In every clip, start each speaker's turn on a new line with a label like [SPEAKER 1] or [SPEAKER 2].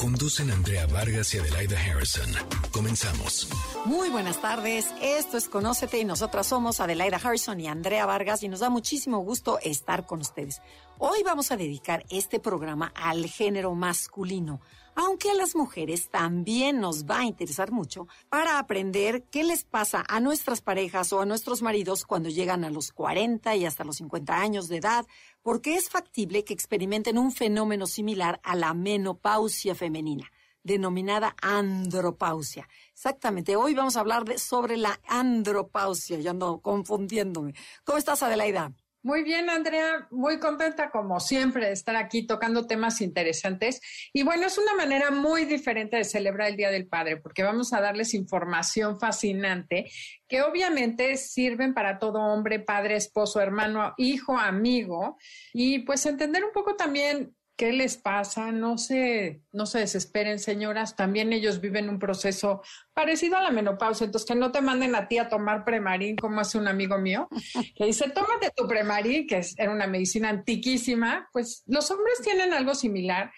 [SPEAKER 1] Conducen Andrea Vargas y Adelaida Harrison. Comenzamos.
[SPEAKER 2] Muy buenas tardes. Esto es Conócete y nosotras somos Adelaida Harrison y Andrea Vargas y nos da muchísimo gusto estar con ustedes. Hoy vamos a dedicar este programa al género masculino, aunque a las mujeres también nos va a interesar mucho para aprender qué les pasa a nuestras parejas o a nuestros maridos cuando llegan a los 40 y hasta los 50 años de edad, porque es factible que experimenten un fenómeno similar a la menopausia femenina denominada andropausia. Exactamente, hoy vamos a hablar sobre la andropausia, ya ando confundiéndome. ¿Cómo estás, Adelaida?
[SPEAKER 3] Muy bien, Andrea, muy contenta como siempre de estar aquí tocando temas interesantes. Y bueno, es una manera muy diferente de celebrar el Día del Padre, porque vamos a darles información fascinante que obviamente sirven para todo hombre, padre, esposo, hermano, hijo, amigo, y pues entender un poco también ¿Qué les pasa? No se, no se desesperen, señoras. También ellos viven un proceso parecido a la menopausia. Entonces, que no te manden a ti a tomar premarín, como hace un amigo mío, que dice, tómate tu premarín, que era una medicina antiquísima. Pues los hombres tienen algo similar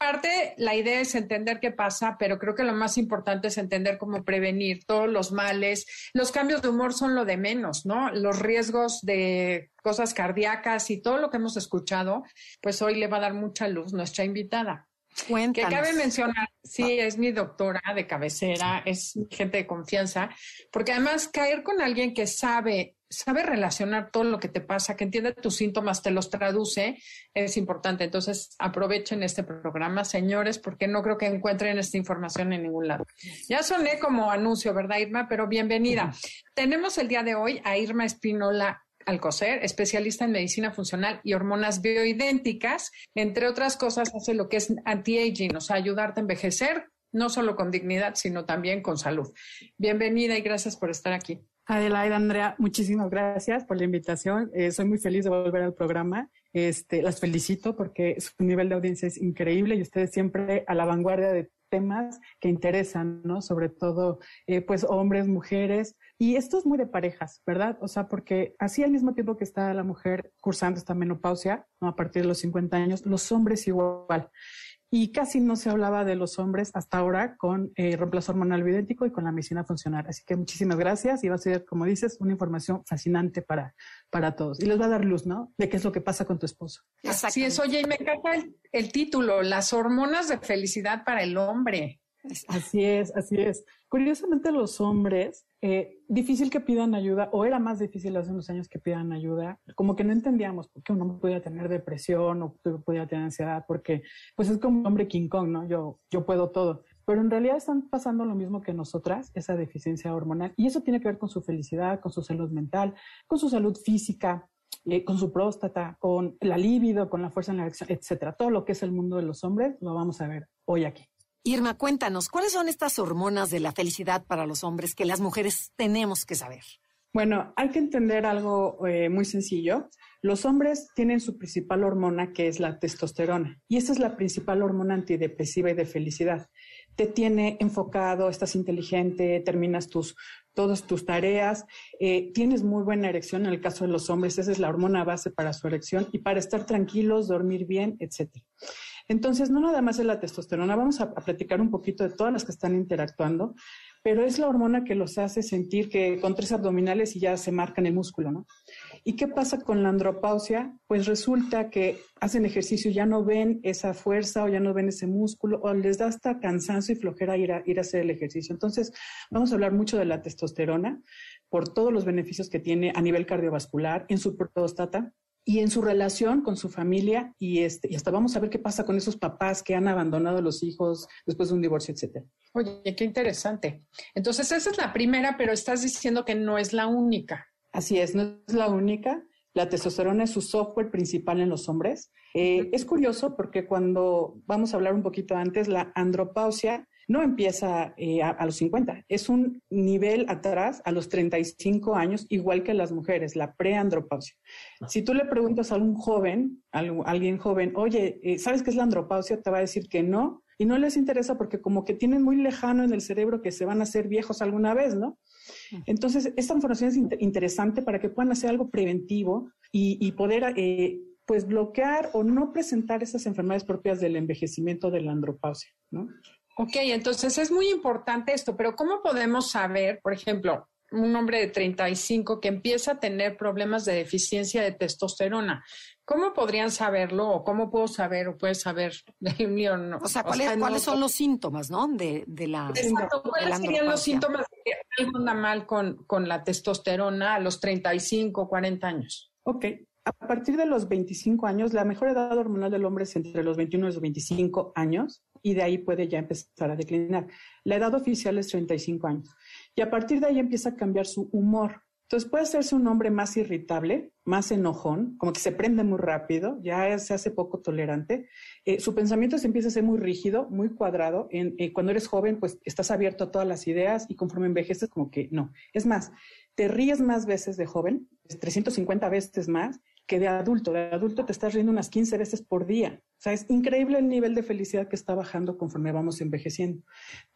[SPEAKER 3] parte, la idea es entender qué pasa, pero creo que lo más importante es entender cómo prevenir todos los males. Los cambios de humor son lo de menos, ¿no? Los riesgos de cosas cardíacas y todo lo que hemos escuchado, pues hoy le va a dar mucha luz nuestra invitada.
[SPEAKER 2] Cuéntanos.
[SPEAKER 3] Que cabe mencionar, sí, es mi doctora de cabecera, es gente de confianza, porque además caer con alguien que sabe sabe relacionar todo lo que te pasa, que entiende tus síntomas, te los traduce, es importante. Entonces, aprovechen este programa, señores, porque no creo que encuentren esta información en ningún lado. Ya soné como anuncio, ¿verdad, Irma? Pero bienvenida. Tenemos el día de hoy a Irma Espinola Alcocer, especialista en medicina funcional y hormonas bioidénticas. Entre otras cosas, hace lo que es anti-aging, o sea, ayudarte a envejecer, no solo con dignidad, sino también con salud. Bienvenida y gracias por estar aquí.
[SPEAKER 4] Adelaida, Andrea, muchísimas gracias por la invitación. Eh, soy muy feliz de volver al programa. Este, las felicito porque su nivel de audiencia es increíble y ustedes siempre a la vanguardia de temas que interesan, ¿no? Sobre todo, eh, pues, hombres, mujeres. Y esto es muy de parejas, ¿verdad? O sea, porque así al mismo tiempo que está la mujer cursando esta menopausia, ¿no? A partir de los 50 años, los hombres igual y casi no se hablaba de los hombres hasta ahora con eh, reemplazo hormonal bioidéntico y con la medicina funcional. Así que muchísimas gracias y va a ser, como dices, una información fascinante para, para todos. Y les va a dar luz, ¿no? De qué es lo que pasa con tu esposo.
[SPEAKER 3] Así es, oye, y me encanta el título, las hormonas de felicidad para el hombre.
[SPEAKER 4] Así es, así es. Curiosamente los hombres, eh, difícil que pidan ayuda, o era más difícil hace unos años que pidan ayuda, como que no entendíamos por qué uno podía tener depresión o podía tener ansiedad, porque pues es como un hombre King Kong, ¿no? Yo, yo puedo todo. Pero en realidad están pasando lo mismo que nosotras, esa deficiencia hormonal, y eso tiene que ver con su felicidad, con su salud mental, con su salud física, eh, con su próstata, con la libido, con la fuerza en la erección, etcétera. Todo lo que es el mundo de los hombres lo vamos a ver hoy aquí.
[SPEAKER 2] Irma, cuéntanos, ¿cuáles son estas hormonas de la felicidad para los hombres que las mujeres tenemos que saber?
[SPEAKER 4] Bueno, hay que entender algo eh, muy sencillo. Los hombres tienen su principal hormona, que es la testosterona, y esta es la principal hormona antidepresiva y de felicidad. Te tiene enfocado, estás inteligente, terminas tus, todas tus tareas, eh, tienes muy buena erección en el caso de los hombres, esa es la hormona base para su erección y para estar tranquilos, dormir bien, etcétera. Entonces, no nada más es la testosterona, vamos a, platicar un poquito de todas las que están interactuando, pero es la hormona que los hace sentir que con tres abdominales y ya se marcan el músculo, ¿no? ¿Y qué pasa con la andropausia? Pues resulta que hacen ejercicio, ya no ven esa fuerza o ya no ven ese músculo o les da hasta cansancio y flojera ir a, ir a hacer el ejercicio. Entonces, vamos a hablar mucho de la testosterona por todos los beneficios que tiene a nivel cardiovascular en su próstata, y en su relación con su familia y, este, y hasta vamos a ver qué pasa con esos papás que han abandonado a los hijos después de un divorcio, etcétera.
[SPEAKER 3] Oye, qué interesante. Entonces, esa es la primera, pero estás diciendo que no es la única.
[SPEAKER 4] Así es, no es la única. La testosterona es su software principal en los hombres. Eh, es curioso porque cuando vamos a hablar un poquito antes, la andropausia no empieza eh, a, los 50, es un nivel atrás a los 35 años, igual que las mujeres, la preandropausia. Si tú le preguntas a un joven, a alguien joven, oye, eh, ¿sabes qué es la andropausia? Te va a decir que no, y no les interesa porque como que tienen muy lejano en el cerebro que se van a hacer viejos alguna vez, ¿no? Entonces, esta información es interesante para que puedan hacer algo preventivo y, poder eh, pues bloquear o no presentar esas enfermedades propias del envejecimiento de la andropausia, ¿no?
[SPEAKER 3] Ok, entonces es muy importante esto, pero ¿cómo podemos saber, por ejemplo, un hombre de 35 que empieza a tener problemas de deficiencia de testosterona? ¿Cómo podrían saberlo o cómo puedo saber o puedes saber
[SPEAKER 2] del mío? No? O sea, ¿cuáles, son los síntomas, no? De, de la.
[SPEAKER 3] ¿Cuáles serían los síntomas de que algo anda mal con, con la testosterona a los 35, 40 años?
[SPEAKER 4] Ok, a partir de los 25 años, la mejor edad hormonal del hombre es entre los 21 y los 25 años y de ahí puede ya empezar a declinar. La edad oficial es 35 años y a partir de ahí empieza a cambiar su humor. Entonces puede hacerse un hombre más irritable, más enojón, como que se prende muy rápido, ya se hace poco tolerante. Eh, su pensamiento se empieza a ser muy rígido, muy cuadrado. Eh, cuando eres joven, pues estás abierto a todas las ideas y conforme envejeces, como que no. Es más, te ríes más veces de joven, 350 veces más, que de adulto. De adulto te estás riendo unas 15 veces por día. O sea, es increíble el nivel de felicidad que está bajando conforme vamos envejeciendo.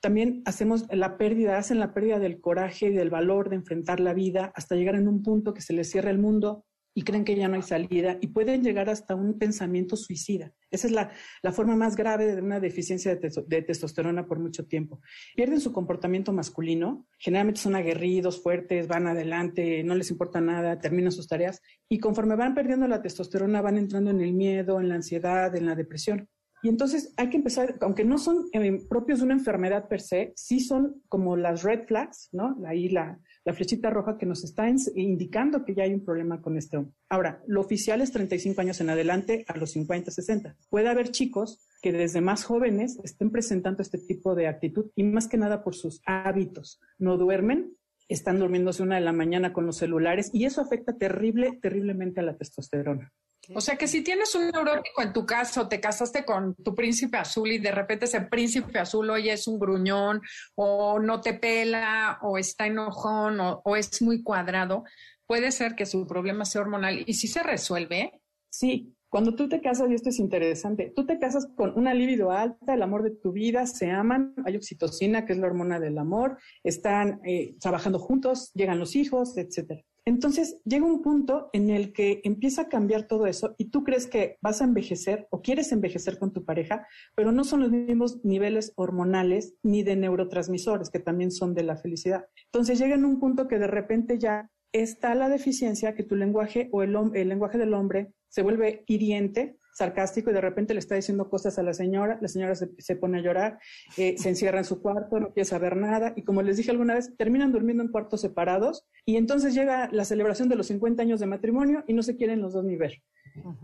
[SPEAKER 4] También hacemos la pérdida, hacen la pérdida del coraje y del valor de enfrentar la vida hasta llegar en un punto que se les cierra el mundo y creen que ya no hay salida y pueden llegar hasta un pensamiento suicida. Esa es la, forma más grave de una deficiencia de, testosterona por mucho tiempo. Pierden su comportamiento masculino, generalmente son aguerridos, fuertes, van adelante, no les importa nada, terminan sus tareas y conforme van perdiendo la testosterona van entrando en el miedo, en la ansiedad, en la depresión. Y entonces hay que empezar, aunque no son eh, propios de una enfermedad per se, sí son como las red flags, ¿no? Ahí la, la flechita roja que nos está indicando que ya hay un problema con este hombre. Ahora, lo oficial es 35 años en adelante a los 50, 60. Puede haber chicos que desde más jóvenes estén presentando este tipo de actitud y más que nada por sus hábitos. No duermen, están durmiéndose una de la mañana con los celulares y eso afecta terrible, terriblemente a la testosterona.
[SPEAKER 3] O sea que si tienes un neurótico en tu caso, te casaste con tu príncipe azul y de repente ese príncipe azul hoy es un gruñón o no te pela o está enojón o, es muy cuadrado, puede ser que su problema sea hormonal. ¿Y si se resuelve?
[SPEAKER 4] Sí, cuando tú te casas, y esto es interesante, tú te casas con una libido alta, el amor de tu vida, se aman, hay oxitocina, que es la hormona del amor, están eh, trabajando juntos, llegan los hijos, etcétera. Entonces llega un punto en el que empieza a cambiar todo eso y tú crees que vas a envejecer o quieres envejecer con tu pareja, pero no son los mismos niveles hormonales ni de neurotransmisores que también son de la felicidad. Entonces llega en un punto que de repente ya está la deficiencia que tu lenguaje o el, el lenguaje del hombre se vuelve hiriente sarcástico y de repente le está diciendo cosas a la señora, la señora se, pone a llorar, eh, se encierra en su cuarto, no quiere saber nada y como les dije alguna vez, terminan durmiendo en cuartos separados y entonces llega la celebración de los 50 años de matrimonio y no se quieren los dos ni ver.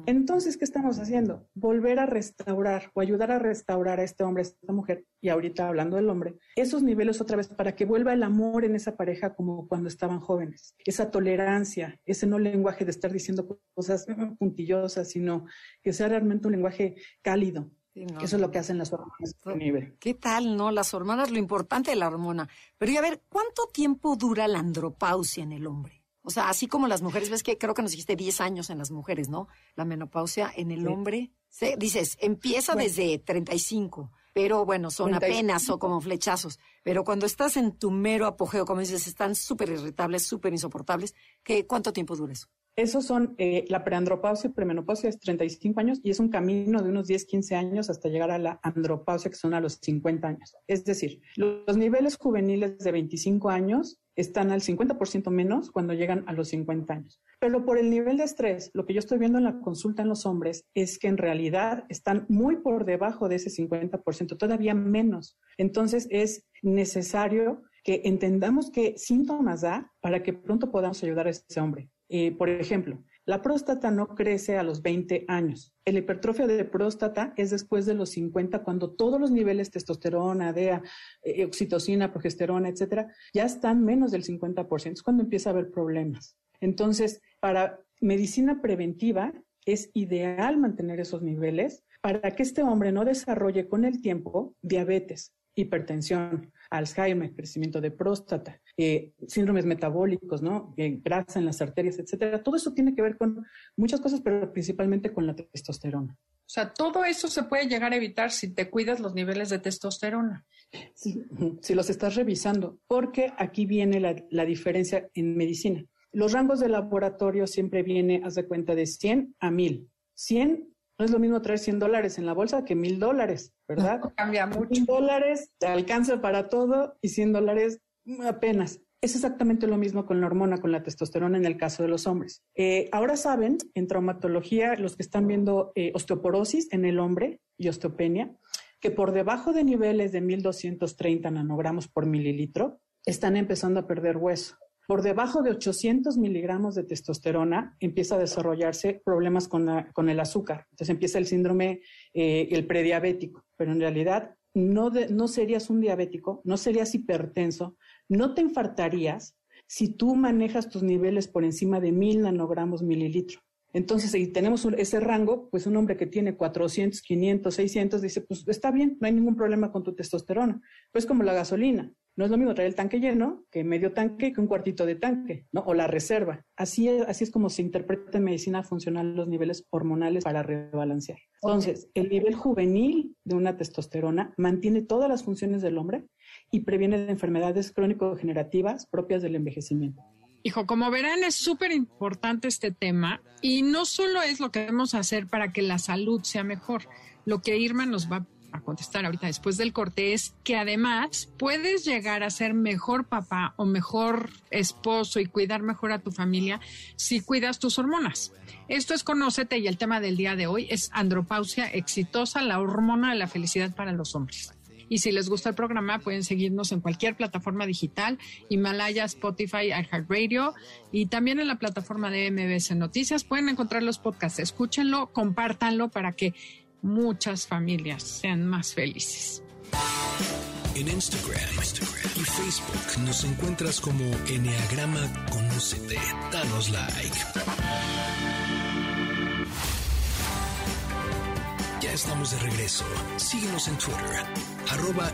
[SPEAKER 4] Entonces, ¿qué estamos haciendo? Volver a restaurar o ayudar a restaurar a este hombre, a esta mujer, y ahorita hablando del hombre, esos niveles otra vez para que vuelva el amor en esa pareja como cuando estaban jóvenes, esa tolerancia, ese no lenguaje de estar diciendo cosas puntillosas, sino que sea realmente un lenguaje cálido, Eso es lo que hacen las hormonas.
[SPEAKER 2] ¿Qué tal, no? Las hormonas, lo importante de la hormona. Pero y a ver, ¿cuánto tiempo dura la andropausia en el hombre? O sea, así como las mujeres, ves que creo que nos dijiste 10 años en las mujeres, ¿no? La menopausia en el hombre, dices, empieza desde 35, pero bueno, son apenas o como flechazos. Pero cuando estás en tu mero apogeo, como dices, están súper irritables, súper insoportables, ¿qué, ¿cuánto tiempo dura eso?
[SPEAKER 4] Esos son, eh, la preandropausia y premenopausia es 35 años y es un camino de unos 10, 15 años hasta llegar a la andropausia, que son a los 50 años. Es decir, los niveles juveniles de 25 años están al 50% menos cuando llegan a los 50 años. Pero por el nivel de estrés, lo que yo estoy viendo en la consulta en los hombres es que en realidad están muy por debajo de ese 50%, todavía menos. Entonces es necesario que entendamos qué síntomas da para que pronto podamos ayudar a ese hombre. Eh, por ejemplo, la próstata no crece a los 20 años. El hipertrofia de próstata es después de los 50, cuando todos los niveles testosterona, DEA, eh, oxitocina, progesterona, etcétera, ya están menos del 50%. Es cuando empieza a haber problemas. Entonces, para medicina preventiva es ideal mantener esos niveles para que este hombre no desarrolle con el tiempo diabetes, hipertensión, Alzheimer, crecimiento de próstata, eh, síndromes metabólicos, ¿no? Eh, grasa en las arterias, etcétera. Todo eso tiene que ver con muchas cosas, pero principalmente con la testosterona.
[SPEAKER 3] O sea, todo eso se puede llegar a evitar si te cuidas los niveles de testosterona.
[SPEAKER 4] si los estás revisando, porque aquí viene la, la, diferencia en medicina. Los rangos de laboratorio siempre viene, haz de cuenta, de 100 a 1000. 100 no es lo mismo traer 100 dólares en la bolsa que 1000 dólares, ¿verdad?
[SPEAKER 3] cambia mucho.
[SPEAKER 4] 100 dólares te alcanza para todo y 100 dólares apenas. Es exactamente lo mismo con la hormona, con la testosterona en el caso de los hombres. Eh, ahora saben, en traumatología, los que están viendo eh, osteoporosis en el hombre y osteopenia, que por debajo de niveles de 1230 nanogramos por mililitro, están empezando a perder hueso. Por debajo de 800 miligramos de testosterona empieza a desarrollarse problemas con, el azúcar. Entonces empieza el síndrome, eh, el prediabético, pero en realidad no, no serías un diabético, no serías hipertenso, no te infartarías si tú manejas tus niveles por encima de mil nanogramos mililitro. Entonces, si tenemos ese rango, pues un hombre que tiene 400, 500, 600, dice, pues está bien, no hay ningún problema con tu testosterona. Pues como la gasolina. No es lo mismo traer el tanque lleno que medio tanque que un cuartito de tanque, ¿no? O la reserva. Así es, así es como se interpreta en medicina funcional los niveles hormonales para rebalancear. Entonces, el nivel juvenil de una testosterona mantiene todas las funciones del hombre y previene de enfermedades crónico-degenerativas propias del envejecimiento.
[SPEAKER 3] Hijo, como verán, es súper importante este tema y no solo es lo que debemos hacer para que la salud sea mejor. Lo que Irma nos va a contestar ahorita después del corte es que además puedes llegar a ser mejor papá o mejor esposo y cuidar mejor a tu familia si cuidas tus hormonas. Esto es Conócete y el tema del día de hoy es andropausia exitosa, la hormona de la felicidad para los hombres. Y si les gusta el programa, pueden seguirnos en cualquier plataforma digital, Himalaya, Spotify, iHeartRadio y también en la plataforma de MBS Noticias. Pueden encontrar los podcasts, escúchenlo, compártanlo para que muchas familias sean más felices.
[SPEAKER 1] En Instagram, y Facebook nos encuentras como Enneagrama. Danos like. Ya estamos de regreso. Síguenos en Twitter, arroba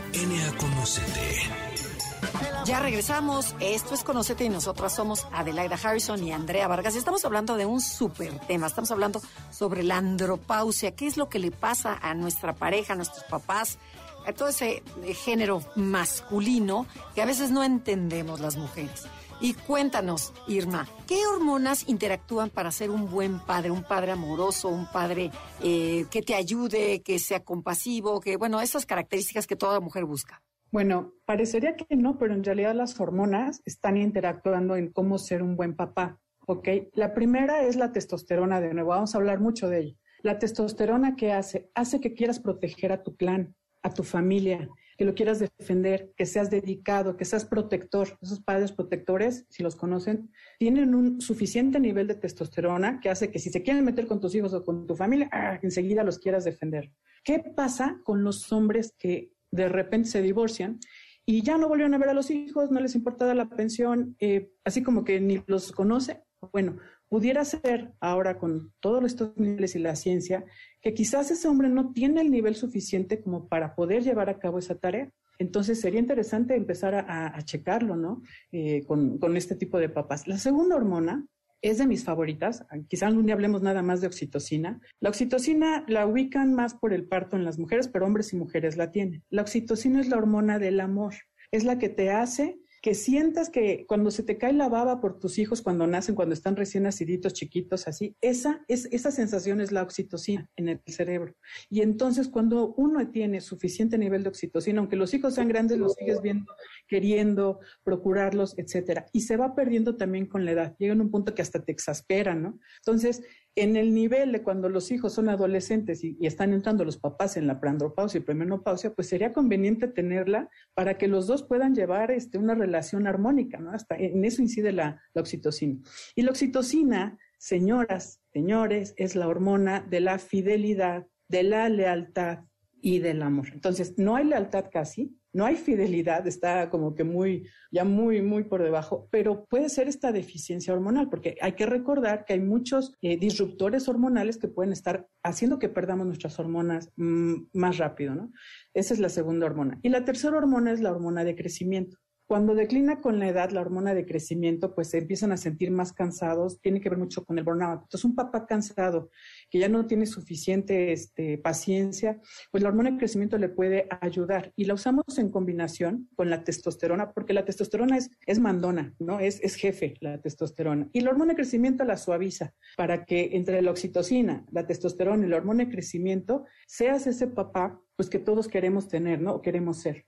[SPEAKER 2] ya regresamos. Esto es Conocete y nosotras somos Adelaida Harrison y Andrea Vargas. Estamos hablando de un súper tema. Estamos hablando sobre la andropausia. ¿Qué es lo que le pasa a nuestra pareja, a nuestros papás, a todo ese género masculino que a veces no entendemos las mujeres? Y cuéntanos, Irma, ¿qué hormonas interactúan para ser un buen padre, un padre amoroso, un padre eh, que te ayude, que sea compasivo, que, bueno, esas características que toda mujer busca?
[SPEAKER 4] Bueno, parecería que no, pero en realidad las hormonas están interactuando en cómo ser un buen papá. ¿ok? La primera es la testosterona, de nuevo, vamos a hablar mucho de ella. La testosterona, ¿qué hace? Hace que quieras proteger a tu clan, a tu familia, que lo quieras defender, que seas dedicado, que seas protector. Esos padres protectores, si los conocen, tienen un suficiente nivel de testosterona que hace que si se quieren meter con tus hijos o con tu familia, ¡ah! enseguida los quieras defender. ¿Qué pasa con los hombres que de repente se divorcian y ya no volvieron a ver a los hijos, no les importa la pensión, eh, así como que ni los conoce. Bueno, pudiera ser ahora con todos estos niveles y la ciencia que quizás ese hombre no tiene el nivel suficiente como para poder llevar a cabo esa tarea. Entonces sería interesante empezar a, checarlo, ¿no? Eh, con, con este tipo de papás. La segunda hormona es de mis favoritas. Quizá algún día hablemos nada más de oxitocina. La oxitocina la ubican más por el parto en las mujeres, pero hombres y mujeres la tienen. La oxitocina es la hormona del amor. Es la que te hace que sientas que cuando se te cae la baba por tus hijos cuando nacen, cuando están recién naciditos, chiquitos, así, esa, es, esa sensación es la oxitocina en el cerebro. Y entonces cuando uno tiene suficiente nivel de oxitocina, aunque los hijos sean grandes, los sigues viendo, queriendo, procurarlos, etcétera. Y se va perdiendo también con la edad. Llega en un punto que hasta te exaspera, ¿no? Entonces, en el nivel de cuando los hijos son adolescentes y, están entrando los papás en la preandropausia y premenopausia, pues sería conveniente tenerla para que los dos puedan llevar este, una relación armónica, ¿no? Hasta en eso incide la, la oxitocina. Y la oxitocina, señoras, señores, es la hormona de la fidelidad, de la lealtad, y del amor. Entonces, no hay lealtad casi, no hay fidelidad, está como que muy, ya muy, muy por debajo, pero puede ser esta deficiencia hormonal, porque hay que recordar que hay muchos eh, disruptores hormonales que pueden estar haciendo que perdamos nuestras hormonas mm, más rápido, ¿no? Esa es la segunda hormona. Y la tercera hormona es la hormona de crecimiento. Cuando declina con la edad la hormona de crecimiento, pues se empiezan a sentir más cansados, tiene que ver mucho con el burnout. Entonces, un papá cansado que ya no tiene suficiente este, paciencia, pues la hormona de crecimiento le puede ayudar. Y la usamos en combinación con la testosterona, porque la testosterona es, mandona, ¿no? Es, es jefe la testosterona. Y la hormona de crecimiento la suaviza para que entre la oxitocina, la testosterona y la hormona de crecimiento seas ese papá pues que todos queremos tener, ¿no? O queremos ser.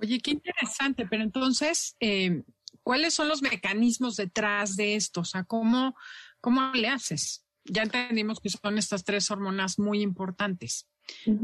[SPEAKER 3] Oye, qué interesante, pero entonces, eh, ¿cuáles son los mecanismos detrás de esto? O sea, ¿cómo, cómo le haces? Ya entendimos que son estas tres hormonas muy importantes,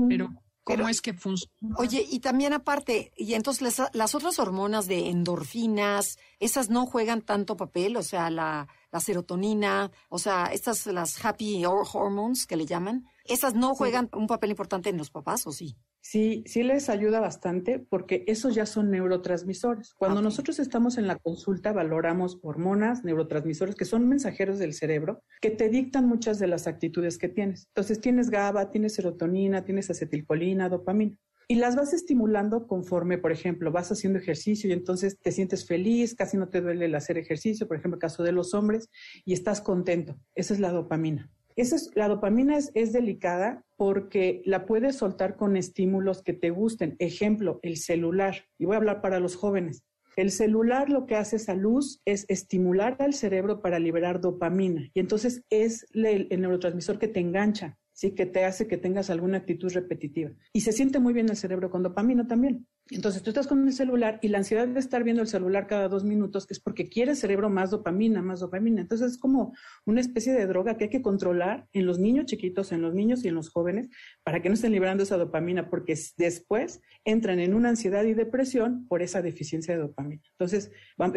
[SPEAKER 3] pero ¿cómo es que funciona?
[SPEAKER 2] Oye, y también aparte, y entonces las, otras hormonas de endorfinas, esas no juegan tanto papel, o sea, la, la serotonina, o sea, estas, las happy hormones que le llaman, esas no juegan un papel importante en los papás, ¿o sí?
[SPEAKER 4] Sí, sí les ayuda bastante porque esos ya son neurotransmisores. Cuando nosotros estamos en la consulta valoramos hormonas, neurotransmisores que son mensajeros del cerebro que te dictan muchas de las actitudes que tienes. Entonces tienes GABA, tienes serotonina, tienes acetilcolina, dopamina. Y las vas estimulando conforme, por ejemplo, vas haciendo ejercicio y entonces te sientes feliz, casi no te duele el hacer ejercicio, por ejemplo, el caso de los hombres, y estás contento. Esa es la dopamina. Es, la dopamina es, delicada porque la puedes soltar con estímulos que te gusten. Ejemplo, el celular. Y voy a hablar para los jóvenes. El celular lo que hace esa luz es estimular al cerebro para liberar dopamina. Y entonces es el neurotransmisor que te engancha. ¿Sí? que te hace que tengas alguna actitud repetitiva. Y se siente muy bien el cerebro con dopamina también. Entonces tú estás con el celular y la ansiedad de estar viendo el celular cada dos minutos es porque quiere el cerebro más dopamina, más dopamina. Entonces es como una especie de droga que hay que controlar en los niños chiquitos, en los niños y en los jóvenes para que no estén liberando esa dopamina porque después entran en una ansiedad y depresión por esa deficiencia de dopamina. Entonces,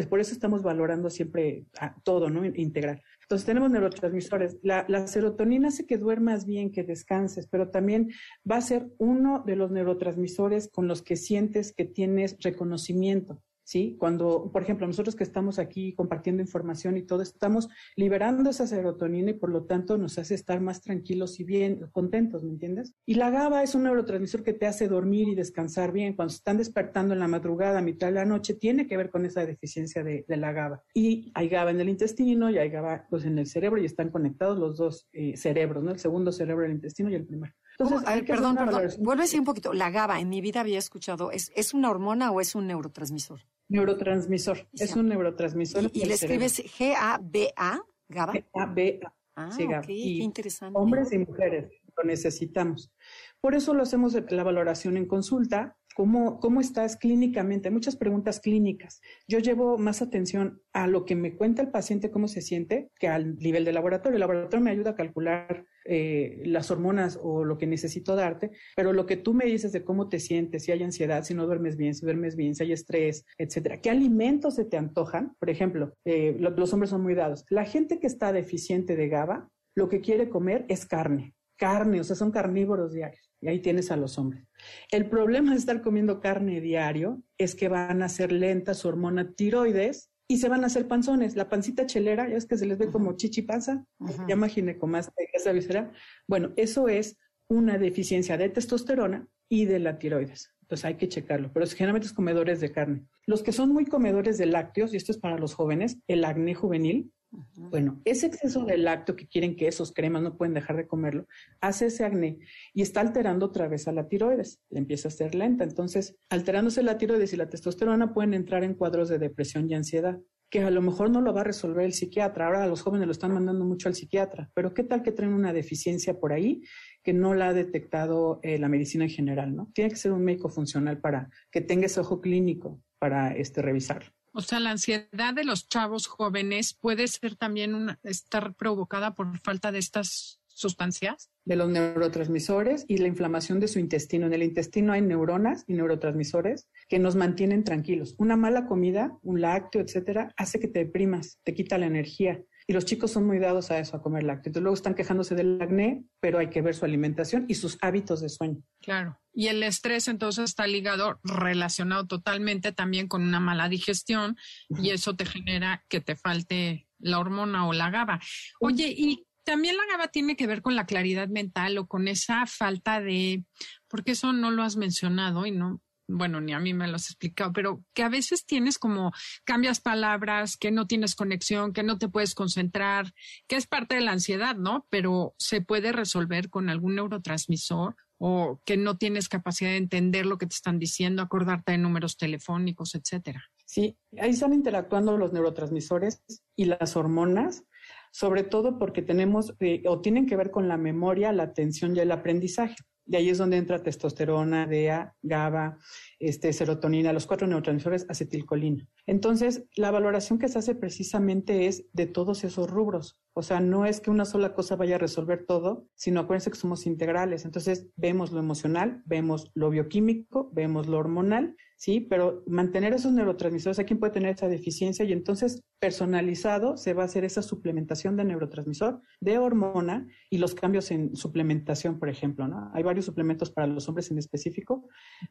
[SPEAKER 4] por eso estamos valorando siempre todo, ¿no? Integral. Entonces tenemos neurotransmisores. La, serotonina hace que duermas bien, que descanses, pero también va a ser uno de los neurotransmisores con los que sientes que tienes reconocimiento. ¿Sí? Cuando, por ejemplo, nosotros que estamos aquí compartiendo información y todo, estamos liberando esa serotonina y por lo tanto nos hace estar más tranquilos y bien, contentos, ¿me entiendes? Y la GABA es un neurotransmisor que te hace dormir y descansar bien. Cuando están despertando en la madrugada, a mitad de la noche, tiene que ver con esa deficiencia de, la GABA. Y hay GABA en el intestino y hay GABA pues, en el cerebro y están conectados los dos eh, cerebros, ¿no? El segundo cerebro del intestino y el primero.
[SPEAKER 2] Entonces, perdón, perdón. Vuelve a un poquito. La GABA, en mi vida había escuchado, ¿es, ¿es una hormona o es un neurotransmisor?
[SPEAKER 4] Neurotransmisor, es un neurotransmisor.
[SPEAKER 2] Y, le escribes G-A-B-A, GABA.
[SPEAKER 4] G-A-B-A.
[SPEAKER 2] Ah, sí, qué interesante.
[SPEAKER 4] Hombres y mujeres, lo necesitamos. Por eso lo hacemos la valoración en consulta ¿Cómo, ¿Cómo estás clínicamente? Muchas preguntas clínicas. Yo llevo más atención a lo que me cuenta el paciente, cómo se siente, que al nivel de laboratorio. El laboratorio me ayuda a calcular eh, las hormonas o lo que necesito darte, pero lo que tú me dices de cómo te sientes, si hay ansiedad, si no duermes bien, si duermes bien, si hay estrés, etcétera. ¿Qué alimentos se te antojan? Por ejemplo, eh, los hombres son muy dados. La gente que está deficiente de GABA, lo que quiere comer es carne. Carne, o sea, son carnívoros diarios. Y ahí tienes a los hombres. El problema de estar comiendo carne diario es que van a ser lentas su hormona tiroides y se van a hacer panzones. La pancita chelera, ya es que se les ve como chichi panza, ya imaginé como esa visera. Bueno, eso es una deficiencia de testosterona y de la tiroides. Entonces hay que checarlo, pero generalmente es comedores de carne. Los que son muy comedores de lácteos, y esto es para los jóvenes, el acné juvenil, bueno, ese exceso de lácteo que quieren que esos cremas no pueden dejar de comerlo, hace ese acné y está alterando otra vez a la tiroides, le empieza a ser lenta. Entonces, alterándose la tiroides y la testosterona pueden entrar en cuadros de depresión y ansiedad, que a lo mejor no lo va a resolver el psiquiatra. Ahora los jóvenes lo están mandando mucho al psiquiatra, pero ¿qué tal que traen una deficiencia por ahí que no la ha detectado eh, la medicina en general, ¿no? Tiene que ser un médico funcional para que tenga ese ojo clínico para este, revisarlo.
[SPEAKER 3] O sea, la ansiedad de los chavos jóvenes puede ser también una, estar provocada por falta de estas sustancias.
[SPEAKER 4] De los neurotransmisores y la inflamación de su intestino. En el intestino hay neuronas y neurotransmisores que nos mantienen tranquilos. Una mala comida, un lácteo, etcétera, hace que te deprimas, te quita la energía. Y los chicos son muy dados a eso, a comer lácteos. Entonces luego están quejándose del acné, pero hay que ver su alimentación y sus hábitos de sueño.
[SPEAKER 3] Claro. Y el estrés entonces está ligado, relacionado totalmente también con una mala digestión y eso te genera que te falte la hormona o la GABA. Oye, y también la GABA tiene que ver con la claridad mental o con esa falta de, porque eso no lo has mencionado y no, bueno, ni a mí me lo has explicado, pero que a veces tienes como cambias palabras, que no tienes conexión, que no te puedes concentrar, que es parte de la ansiedad, ¿no? Pero se puede resolver con algún neurotransmisor o que no tienes capacidad de entender lo que te están diciendo, acordarte de números telefónicos, etcétera.
[SPEAKER 4] Sí, ahí están interactuando los neurotransmisores y las hormonas, sobre todo porque tenemos eh, o tienen que ver con la memoria, la atención y el aprendizaje. De ahí es donde entra testosterona, DEA, GABA, este, serotonina, los cuatro neurotransmisores, acetilcolina. Entonces, la valoración que se hace precisamente es de todos esos rubros. O sea, no es que una sola cosa vaya a resolver todo, sino acuérdense que somos integrales. Entonces, vemos lo emocional, vemos lo bioquímico, vemos lo hormonal ¿sí? Pero mantener esos neurotransmisores, ¿a quién puede tener esa deficiencia? Y entonces, personalizado, se va a hacer esa suplementación de neurotransmisor, de hormona y los cambios en suplementación, por ejemplo, ¿no? Hay varios suplementos para los hombres en específico,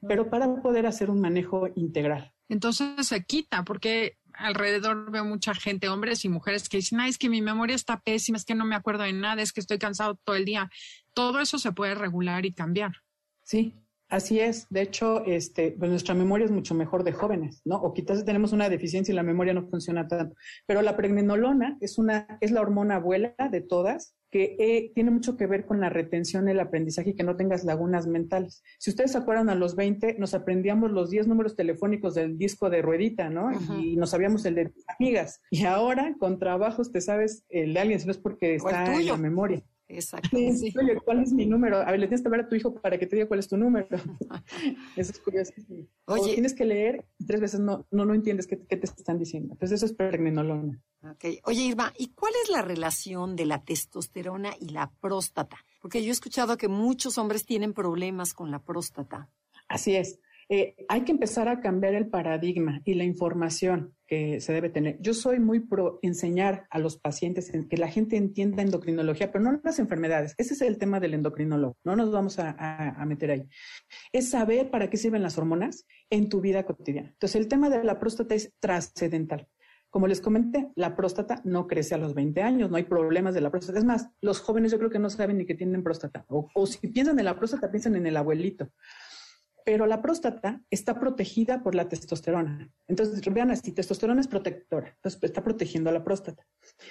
[SPEAKER 4] pero para poder hacer un manejo integral.
[SPEAKER 3] Entonces se quita, porque alrededor veo mucha gente, hombres y mujeres, que dicen, ay, es que mi memoria está pésima, es que no me acuerdo de nada, es que estoy cansado todo el día. Todo eso se puede regular y cambiar.
[SPEAKER 4] Sí, Así es, de hecho, este, pues nuestra memoria es mucho mejor de jóvenes, ¿no? O quizás tenemos una deficiencia y la memoria no funciona tanto. Pero la pregnenolona es una, es la hormona abuela de todas, que eh, tiene mucho que ver con la retención, el aprendizaje y que no tengas lagunas mentales. Si ustedes se acuerdan, a los 20 nos aprendíamos los 10 números telefónicos del disco de ruedita, ¿no? Y nos sabíamos el de amigas. Y ahora, con trabajos, te sabes el de alguien, si no es porque está en la memoria.
[SPEAKER 2] Exacto.
[SPEAKER 4] Sí, Oye, ¿cuál es mi número? A ver, le tienes que ver a tu hijo para que te diga cuál es tu número. eso es curioso. Oye. O tienes que leer tres veces no, no, no entiendes qué, qué, te están diciendo. Entonces eso es pregnenolona.
[SPEAKER 2] Okay. Oye, Irma, ¿y cuál es la relación de la testosterona y la próstata? Porque yo he escuchado que muchos hombres tienen problemas con la próstata.
[SPEAKER 4] Así es. Eh, hay que empezar a cambiar el paradigma y la información que se debe tener. Yo soy muy pro enseñar a los pacientes en que la gente entienda endocrinología, pero no las enfermedades. Ese es el tema del endocrinólogo. No nos vamos a, a, a meter ahí. Es saber para qué sirven las hormonas en tu vida cotidiana. Entonces, el tema de la próstata es trascendental. Como les comenté, la próstata no crece a los 20 años, no hay problemas de la próstata. Es más, los jóvenes yo creo que no saben ni que tienen próstata. O, o si piensan en la próstata, piensan en el abuelito pero la próstata está protegida por la testosterona. Entonces, vean así, testosterona es protectora, entonces está protegiendo a la próstata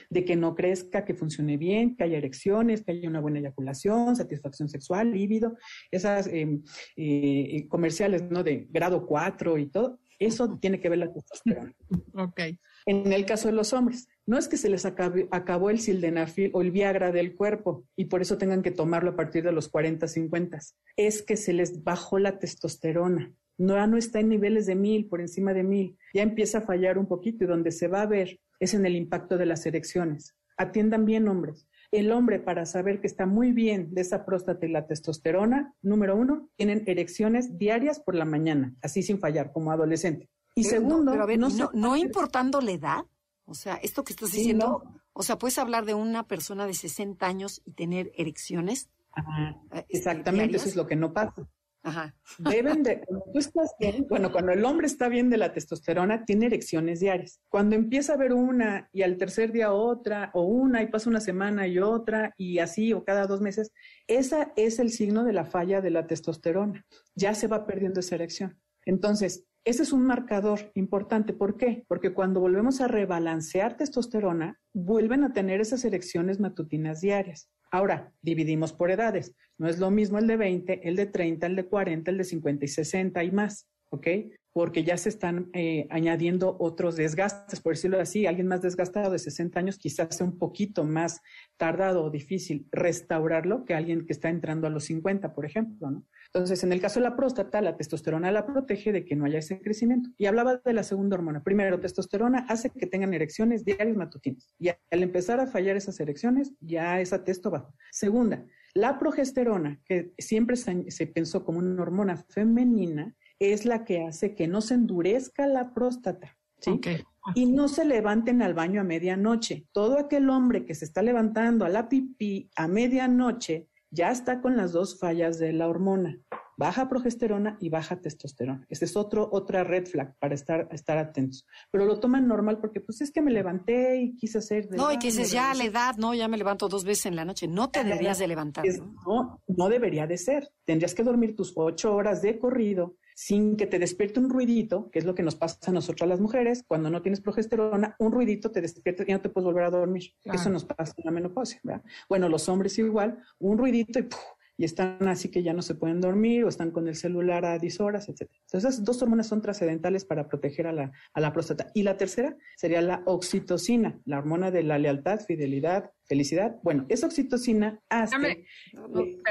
[SPEAKER 4] de que no crezca, que funcione bien, que haya erecciones, que haya una buena eyaculación, satisfacción sexual, líbido, esas eh, eh, comerciales, ¿no? De grado 4 y todo, eso tiene que ver la testosterona.
[SPEAKER 3] Ok.
[SPEAKER 4] En el caso de los hombres, no es que se les acabó el sildenafil o el Viagra del cuerpo y por eso tengan que tomarlo a partir de los 40, 50. Es que se les bajó la testosterona. No, no está en niveles de mil, por encima de mil. Ya empieza a fallar un poquito y donde se va a ver es en el impacto de las erecciones. Atiendan bien, hombres. El hombre, para saber que está muy bien de esa próstata y la testosterona, número uno, tienen erecciones diarias por la mañana, así sin fallar, como adolescente. Y
[SPEAKER 2] pero
[SPEAKER 4] segundo,
[SPEAKER 2] no, pero a ver, no, no, no importando la edad, o sea, esto que estás diciendo,
[SPEAKER 4] sí,
[SPEAKER 2] o sea, puedes hablar de una persona de 60 años y tener erecciones.
[SPEAKER 4] Ajá, exactamente,
[SPEAKER 2] diarias.
[SPEAKER 4] eso es lo que no pasa.
[SPEAKER 2] Ajá.
[SPEAKER 4] Deben de, cuando tú estás bien, bueno, cuando el hombre está bien de la testosterona, tiene erecciones diarias. Cuando empieza a ver una y al tercer día otra, o una y pasa una semana y otra, y así, o cada dos meses, esa es el signo de la falla de la testosterona. Ya se va perdiendo esa erección. Entonces, ese es un marcador importante. ¿Por qué? Porque cuando volvemos a rebalancear testosterona, vuelven a tener esas erecciones matutinas diarias. Ahora, dividimos por edades. No es lo mismo el de 20, el de 30, el de 40, el de 50 y 60 y más, ¿ok? Porque ya se están eh, añadiendo otros desgastes, por decirlo así. Alguien más desgastado de 60 años quizás sea un poquito más tardado o difícil restaurarlo que alguien que está entrando a los 50, por ejemplo, ¿no? Entonces, en el caso de la próstata, la testosterona la protege de que no haya ese crecimiento. Y hablaba de la segunda hormona. Primero, testosterona hace que tengan erecciones diarias matutinas. Y al empezar a fallar esas erecciones, ya esa testo bajo. Segunda, la progesterona, que siempre se, se pensó como una hormona femenina, es la que hace que no se endurezca la próstata. ¿sí?
[SPEAKER 3] Okay.
[SPEAKER 4] y no se levanten al baño a medianoche. Todo aquel hombre que se está levantando a la pipí a medianoche ya está con las dos fallas de la hormona, baja progesterona y baja testosterona. Ese es otro, otra red flag para estar, estar atentos. Pero lo toman normal porque pues es que me levanté y quise hacer...
[SPEAKER 2] no, y que dices, ya a la edad, no, ya me levanto dos veces en la noche. No te deberías de levantar.
[SPEAKER 4] ¿no? no, debería de ser. Tendrías que dormir tus ocho horas de corrido sin que te despierte un ruidito, que es lo que nos pasa a nosotras las mujeres, cuando no tienes progesterona, un ruidito te despierta y no te puedes volver a dormir. Eso nos pasa en la menopausia, ¿verdad? Bueno, los hombres igual, un ruidito y y están así que ya no se pueden dormir o están con el celular a 10 horas, etc. Entonces, esas dos hormonas son trascendentales para proteger a la, a la próstata. Y la tercera sería la oxitocina, la hormona de la lealtad, fidelidad, felicidad. Bueno, esa oxitocina hace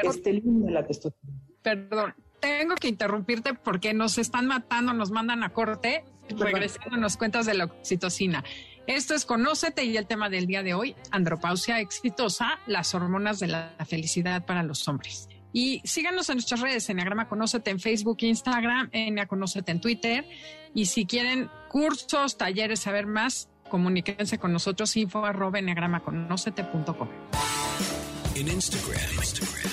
[SPEAKER 4] que esté la testosterona.
[SPEAKER 3] Perdón, tengo que interrumpirte porque nos están matando, nos mandan a corte, regresando nos cuentas de la oxitocina. Esto es Conócete y el tema del día de hoy, andropausia exitosa, las hormonas de la felicidad para los hombres. Y síganos en nuestras redes, Enneagrama Conócete en Facebook, Instagram, Enneagrama Conócete en Twitter. Y si quieren cursos, talleres, saber más, comuníquense con nosotros, info arroba enneagramaconocete.com.
[SPEAKER 1] En Instagram,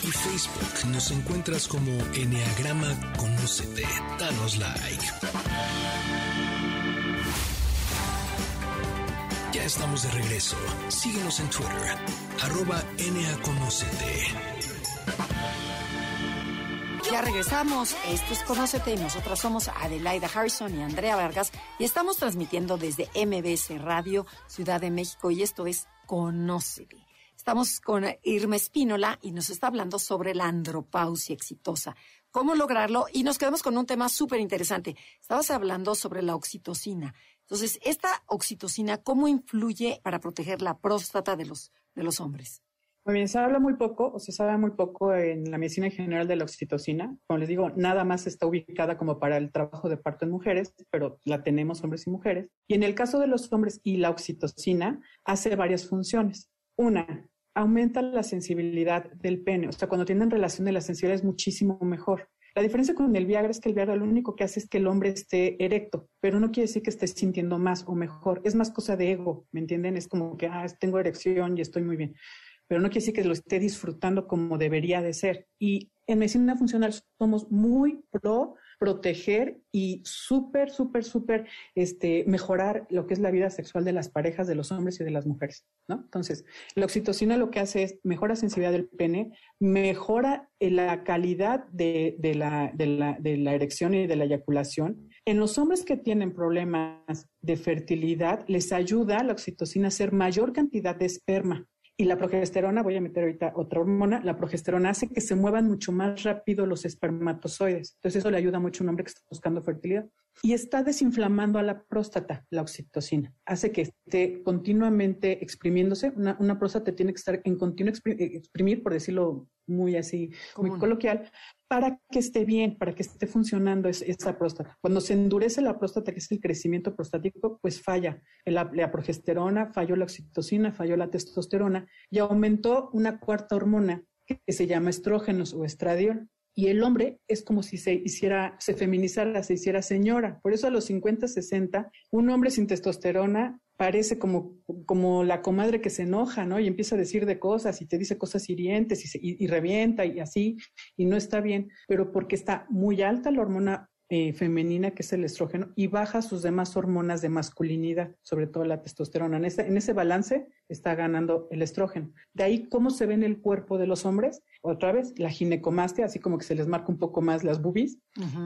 [SPEAKER 1] y Facebook nos encuentras como Enneagrama Conócete. Danos like. Ya estamos de regreso. Síguenos en Twitter, arroba.
[SPEAKER 2] Ya regresamos. Esto es Conócete y nosotras somos Adelaida Harrison y Andrea Vargas y estamos transmitiendo desde MBS Radio Ciudad de México y esto es Conócete. Estamos con Irma Espínola y nos está hablando sobre la andropausia exitosa. ¿Cómo lograrlo? Y nos quedamos con un tema súper interesante. Estabas hablando sobre la oxitocina. Entonces, esta oxitocina, ¿cómo influye para proteger la próstata de los, de los hombres?
[SPEAKER 4] Muy bien, se habla muy poco o se sabe muy poco en la medicina en general de la oxitocina. Como les digo, nada más está ubicada como para el trabajo de parto en mujeres, pero la tenemos hombres y mujeres. Y en el caso de los hombres y la oxitocina hace varias funciones. Una, aumenta la sensibilidad del pene. O sea, cuando tienen relación de la sensibilidad es muchísimo mejor. La diferencia con el Viagra es que el Viagra lo único que hace es que el hombre esté erecto, pero no quiere decir que esté sintiendo más o mejor. Es más cosa de ego, ¿me entienden? Es como que, ah, tengo erección y estoy muy bien. Pero no quiere decir que lo esté disfrutando como debería de ser. Y en medicina funcional somos muy pro proteger y súper, súper, súper este, mejorar lo que es la vida sexual de las parejas, de los hombres y de las mujeres, ¿no? Entonces, la oxitocina lo que hace es mejora sensibilidad del pene, mejora eh, la calidad de, de, la, de, la, de la erección y de la eyaculación. En los hombres que tienen problemas de fertilidad, les ayuda la oxitocina a hacer mayor cantidad de esperma. Y la progesterona, voy a meter ahorita otra hormona, la progesterona hace que se muevan mucho más rápido los espermatozoides. Entonces eso le ayuda mucho a un hombre que está buscando fertilidad. Y está desinflamando a la próstata, la oxitocina. Hace que esté continuamente exprimiéndose. Una, una próstata tiene que estar en continuo exprimir, por decirlo muy así, muy coloquial, para que esté bien, para que esté funcionando esa próstata. Cuando se endurece la próstata, que es el crecimiento prostático, pues falla la, la, progesterona, falló la oxitocina, falló la testosterona y aumentó una cuarta hormona que se llama estrógenos o estradiol. Y el hombre es como si se hiciera, se feminizara, se hiciera señora. Por eso a los 50, 60, un hombre sin testosterona parece como, como la comadre que se enoja, ¿no? Y empieza a decir de cosas y te dice cosas hirientes y, y, revienta y así, y no está bien, pero porque está muy alta la hormona eh, femenina, que es el estrógeno, y baja sus demás hormonas de masculinidad, sobre todo la testosterona. En ese, en ese balance está ganando el estrógeno. De ahí, ¿cómo se ve en el cuerpo de los hombres? Otra vez, la ginecomastia, así como que se les marca un poco más las boobies,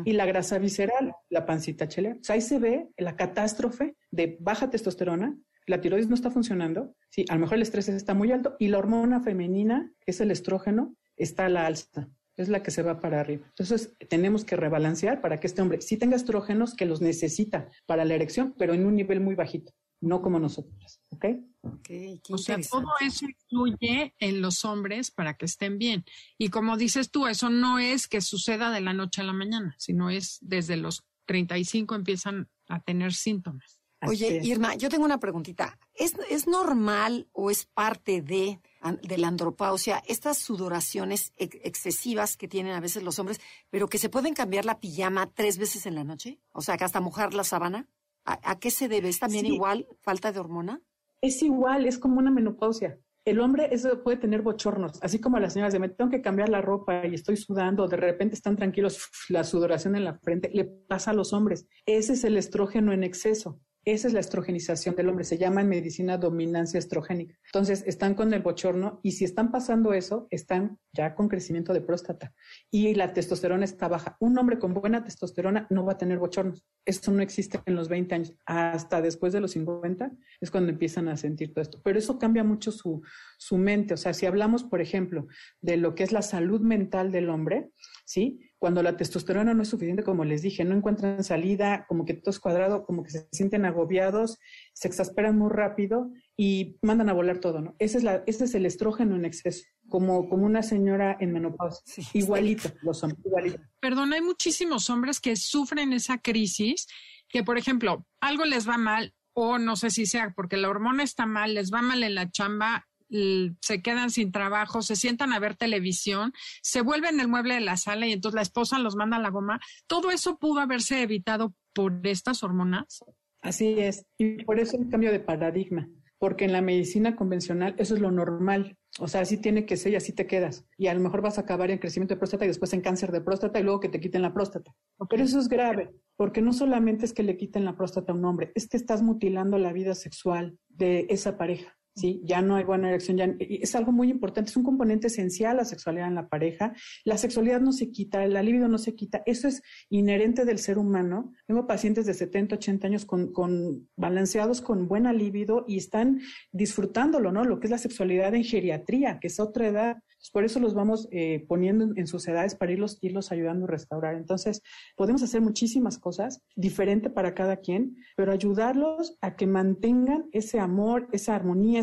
[SPEAKER 4] y la grasa visceral, la pancita chelera. O sea, ahí se ve la catástrofe de baja testosterona, la tiroides no está funcionando, sí, a lo mejor el estrés está muy alto, y la hormona femenina, que es el estrógeno, está a la alza es la que se va para arriba. Entonces, tenemos que rebalancear para que este hombre sí tenga estrógenos que los necesita para la erección, pero en un nivel muy bajito, no como nosotros. ¿Ok?
[SPEAKER 3] okay o sea, todo eso influye en los hombres para que estén bien. Y como dices tú, eso no es que suceda de la noche a la mañana, sino es desde los 35 empiezan a tener síntomas.
[SPEAKER 2] Oye, Irma, yo tengo una preguntita. ¿Es, ¿Es normal o es parte de de la andropausia, estas sudoraciones excesivas que tienen a veces los hombres, pero que se pueden cambiar la pijama tres veces en la noche, o sea, que hasta mojar la sábana. ¿A, qué se debe? ¿Es también igual falta de hormona?
[SPEAKER 4] Es igual, es como una menopausia. El hombre eso puede tener bochornos, así como las señoras de me tengo que cambiar la ropa y estoy sudando, de repente están tranquilos, la sudoración en la frente, le pasa a los hombres. Ese es el estrógeno en exceso. Esa es la estrogenización del hombre, se llama en medicina dominancia estrogénica. Entonces, están con el bochorno y si están pasando eso, están ya con crecimiento de próstata y la testosterona está baja. Un hombre con buena testosterona no va a tener bochornos. Esto no existe en los 20 años. Hasta después de los 50 es cuando empiezan a sentir todo esto. Pero eso cambia mucho su, su mente. O sea, si hablamos, por ejemplo, de lo que es la salud mental del hombre, ¿sí? Cuando la testosterona no es suficiente, como les dije, no encuentran salida, como que todo es cuadrado, como que se sienten agobiados, se exasperan muy rápido y mandan a volar todo, ¿no? Ese es, la, ese es el estrógeno en exceso, como, como una señora en menopausia. igualito, los hombres, igualito.
[SPEAKER 3] Perdón, hay muchísimos hombres que sufren esa crisis, que por ejemplo, algo les va mal, o no sé si sea porque la hormona está mal, les va mal en la chamba se quedan sin trabajo, se sientan a ver televisión, se vuelven el mueble de la sala y entonces la esposa los manda a la goma. Todo eso pudo haberse evitado por estas hormonas.
[SPEAKER 4] Así es, y por eso el cambio de paradigma, porque en la medicina convencional eso es lo normal. O sea, así tiene que ser y así te quedas. Y a lo mejor vas a acabar en crecimiento de próstata y después en cáncer de próstata y luego que te quiten la próstata. Pero eso es grave, porque no solamente es que le quiten la próstata a un hombre, es que estás mutilando la vida sexual de esa pareja. ¿Sí? Ya no hay buena erección, ya, es algo muy importante, es un componente esencial la sexualidad en la pareja. La sexualidad no se quita, la libido no se quita, eso es inherente del ser humano. Tengo pacientes de 70, 80 años con, con balanceados con buena libido y están disfrutándolo, ¿no? Lo que es la sexualidad en geriatría, que es otra edad. Por eso los vamos eh, poniendo en sus edades para irlos, irlos ayudando a restaurar. Entonces, podemos hacer muchísimas cosas, diferente para cada quien, pero ayudarlos a que mantengan ese amor, esa armonía,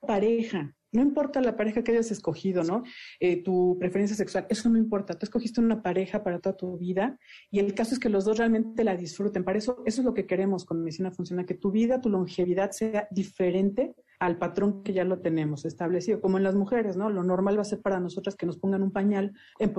[SPEAKER 4] pareja. No importa la pareja que hayas escogido, ¿no? Eh, tu preferencia sexual, eso no importa. Tú escogiste una pareja para toda tu vida y el caso es que los dos realmente la disfruten. Para eso, eso es lo que queremos con Medicina Funciona, que tu vida, tu longevidad sea diferente al patrón que ya lo tenemos establecido, como en las mujeres, ¿no? Lo normal va a ser para nosotras que nos pongan un pañal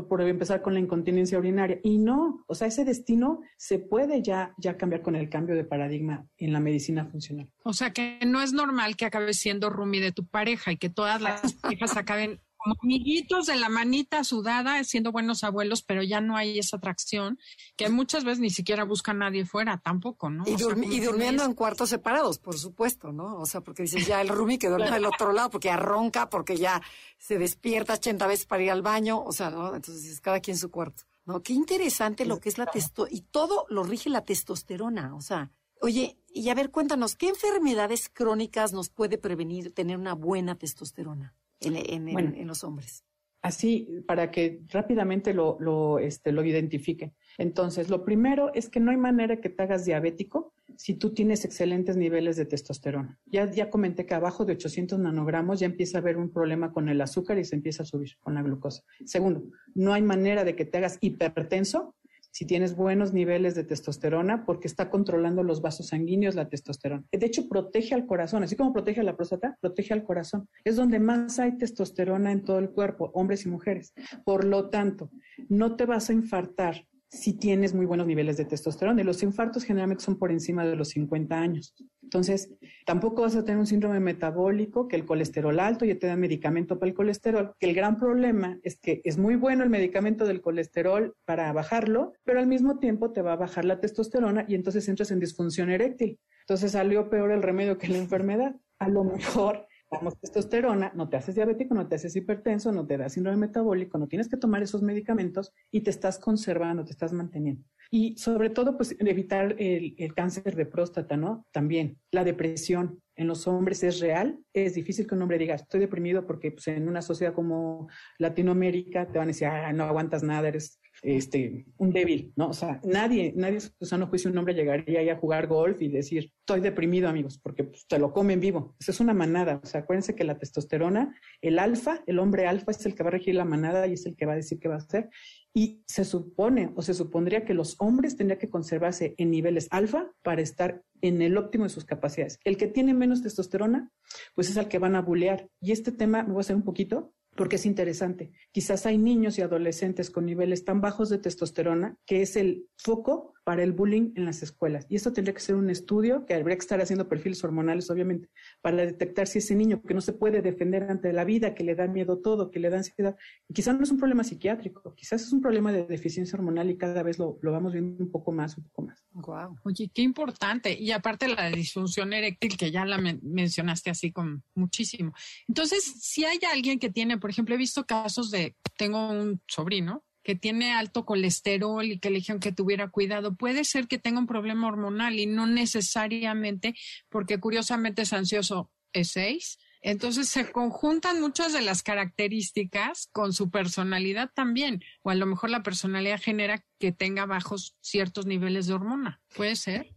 [SPEAKER 4] por empezar con la incontinencia urinaria. Y no, o sea, ese destino se puede ya, ya cambiar con el cambio de paradigma en la medicina funcional.
[SPEAKER 3] O sea, que no es normal que acabes siendo Rumi de tu pareja y que todas las parejas acaben como amiguitos de la manita sudada, siendo buenos abuelos, pero ya no hay esa atracción, que muchas veces ni siquiera busca nadie fuera, tampoco, ¿no?
[SPEAKER 2] Y, durmiendo en cuartos separados, por supuesto, ¿no? O sea, porque dices, ya el Rumi que duerme del otro lado, porque ya ronca, porque ya se despierta 80 veces para ir al baño, o sea, ¿no? Entonces, cada quien su cuarto. ¿No? Qué interesante lo que es la testosterona, y todo lo rige la testosterona, o sea, Oye, y a ver, cuéntanos, ¿qué enfermedades crónicas nos puede prevenir tener una buena testosterona? En, los hombres.
[SPEAKER 4] Así, para que rápidamente lo, lo, este, lo identifiquen. Entonces, lo primero es que no hay manera que te hagas diabético si tú tienes excelentes niveles de testosterona. Ya, ya comenté que abajo de 800 nanogramos ya empieza a haber un problema con el azúcar y se empieza a subir con la glucosa. Segundo, no hay manera de que te hagas hipertenso si tienes buenos niveles de testosterona, porque está controlando los vasos sanguíneos la testosterona. De hecho, protege al corazón, así como protege a la próstata, protege al corazón. Es donde más hay testosterona en todo el cuerpo, hombres y mujeres. Por lo tanto, no te vas a infartar si tienes muy buenos niveles de testosterona. Y los infartos generalmente son por encima de los 50 años. Entonces, tampoco vas a tener un síndrome metabólico, que el colesterol alto ya te da medicamento para el colesterol, el gran problema es que es muy bueno el medicamento del colesterol para bajarlo, pero al mismo tiempo te va a bajar la testosterona y entonces entras en disfunción eréctil. Entonces salió peor el remedio que la enfermedad. A lo mejor damos testosterona, no te haces diabético, no te haces hipertenso, no te da síndrome metabólico, no tienes que tomar esos medicamentos y te estás conservando, te estás manteniendo. Y sobre todo, pues evitar el, el cáncer de próstata, ¿no? También la depresión en los hombres es real. Es difícil que un hombre diga, estoy deprimido porque pues, en una sociedad como Latinoamérica te van a decir, ah, no aguantas nada, eres este, un débil, ¿no? O sea, nadie, nadie su sano juicio un hombre llegaría ahí a jugar golf y decir, estoy deprimido, amigos, porque pues, te lo comen vivo. Eso es una manada. O sea, acuérdense que la testosterona, el alfa, el hombre alfa es el que va a regir la manada y es el que va a decir qué va a hacer. Y se supone o se supondría que los hombres tendrían que conservarse en niveles alfa para estar en el óptimo de sus capacidades. El que tiene menos testosterona, pues es al que van a bulear. Y este tema me voy a hacer un poquito porque es interesante. Quizás hay niños y adolescentes con niveles tan bajos de testosterona que es el foco para el bullying en las escuelas. Y esto tendría que ser un estudio que habría que estar haciendo perfiles hormonales, obviamente, para detectar si ese niño que no se puede defender ante la vida, que le da miedo todo, que le da ansiedad, quizás no es un problema psiquiátrico, quizás es un problema de deficiencia hormonal y cada vez lo, lo vamos viendo un poco más, un poco más.
[SPEAKER 3] Wow. Oye, qué importante. Y aparte la disfunción eréctil, que ya la mencionaste así con muchísimo. Entonces, si hay alguien que tiene, por ejemplo, he visto casos de, tengo un sobrino que tiene alto colesterol y que le que tuviera cuidado, puede ser que tenga un problema hormonal y no necesariamente porque curiosamente es ansioso es 6. Entonces se conjuntan muchas de las características con su personalidad también, o a lo mejor la personalidad genera que tenga bajos ciertos niveles de hormona. ¿Puede ser?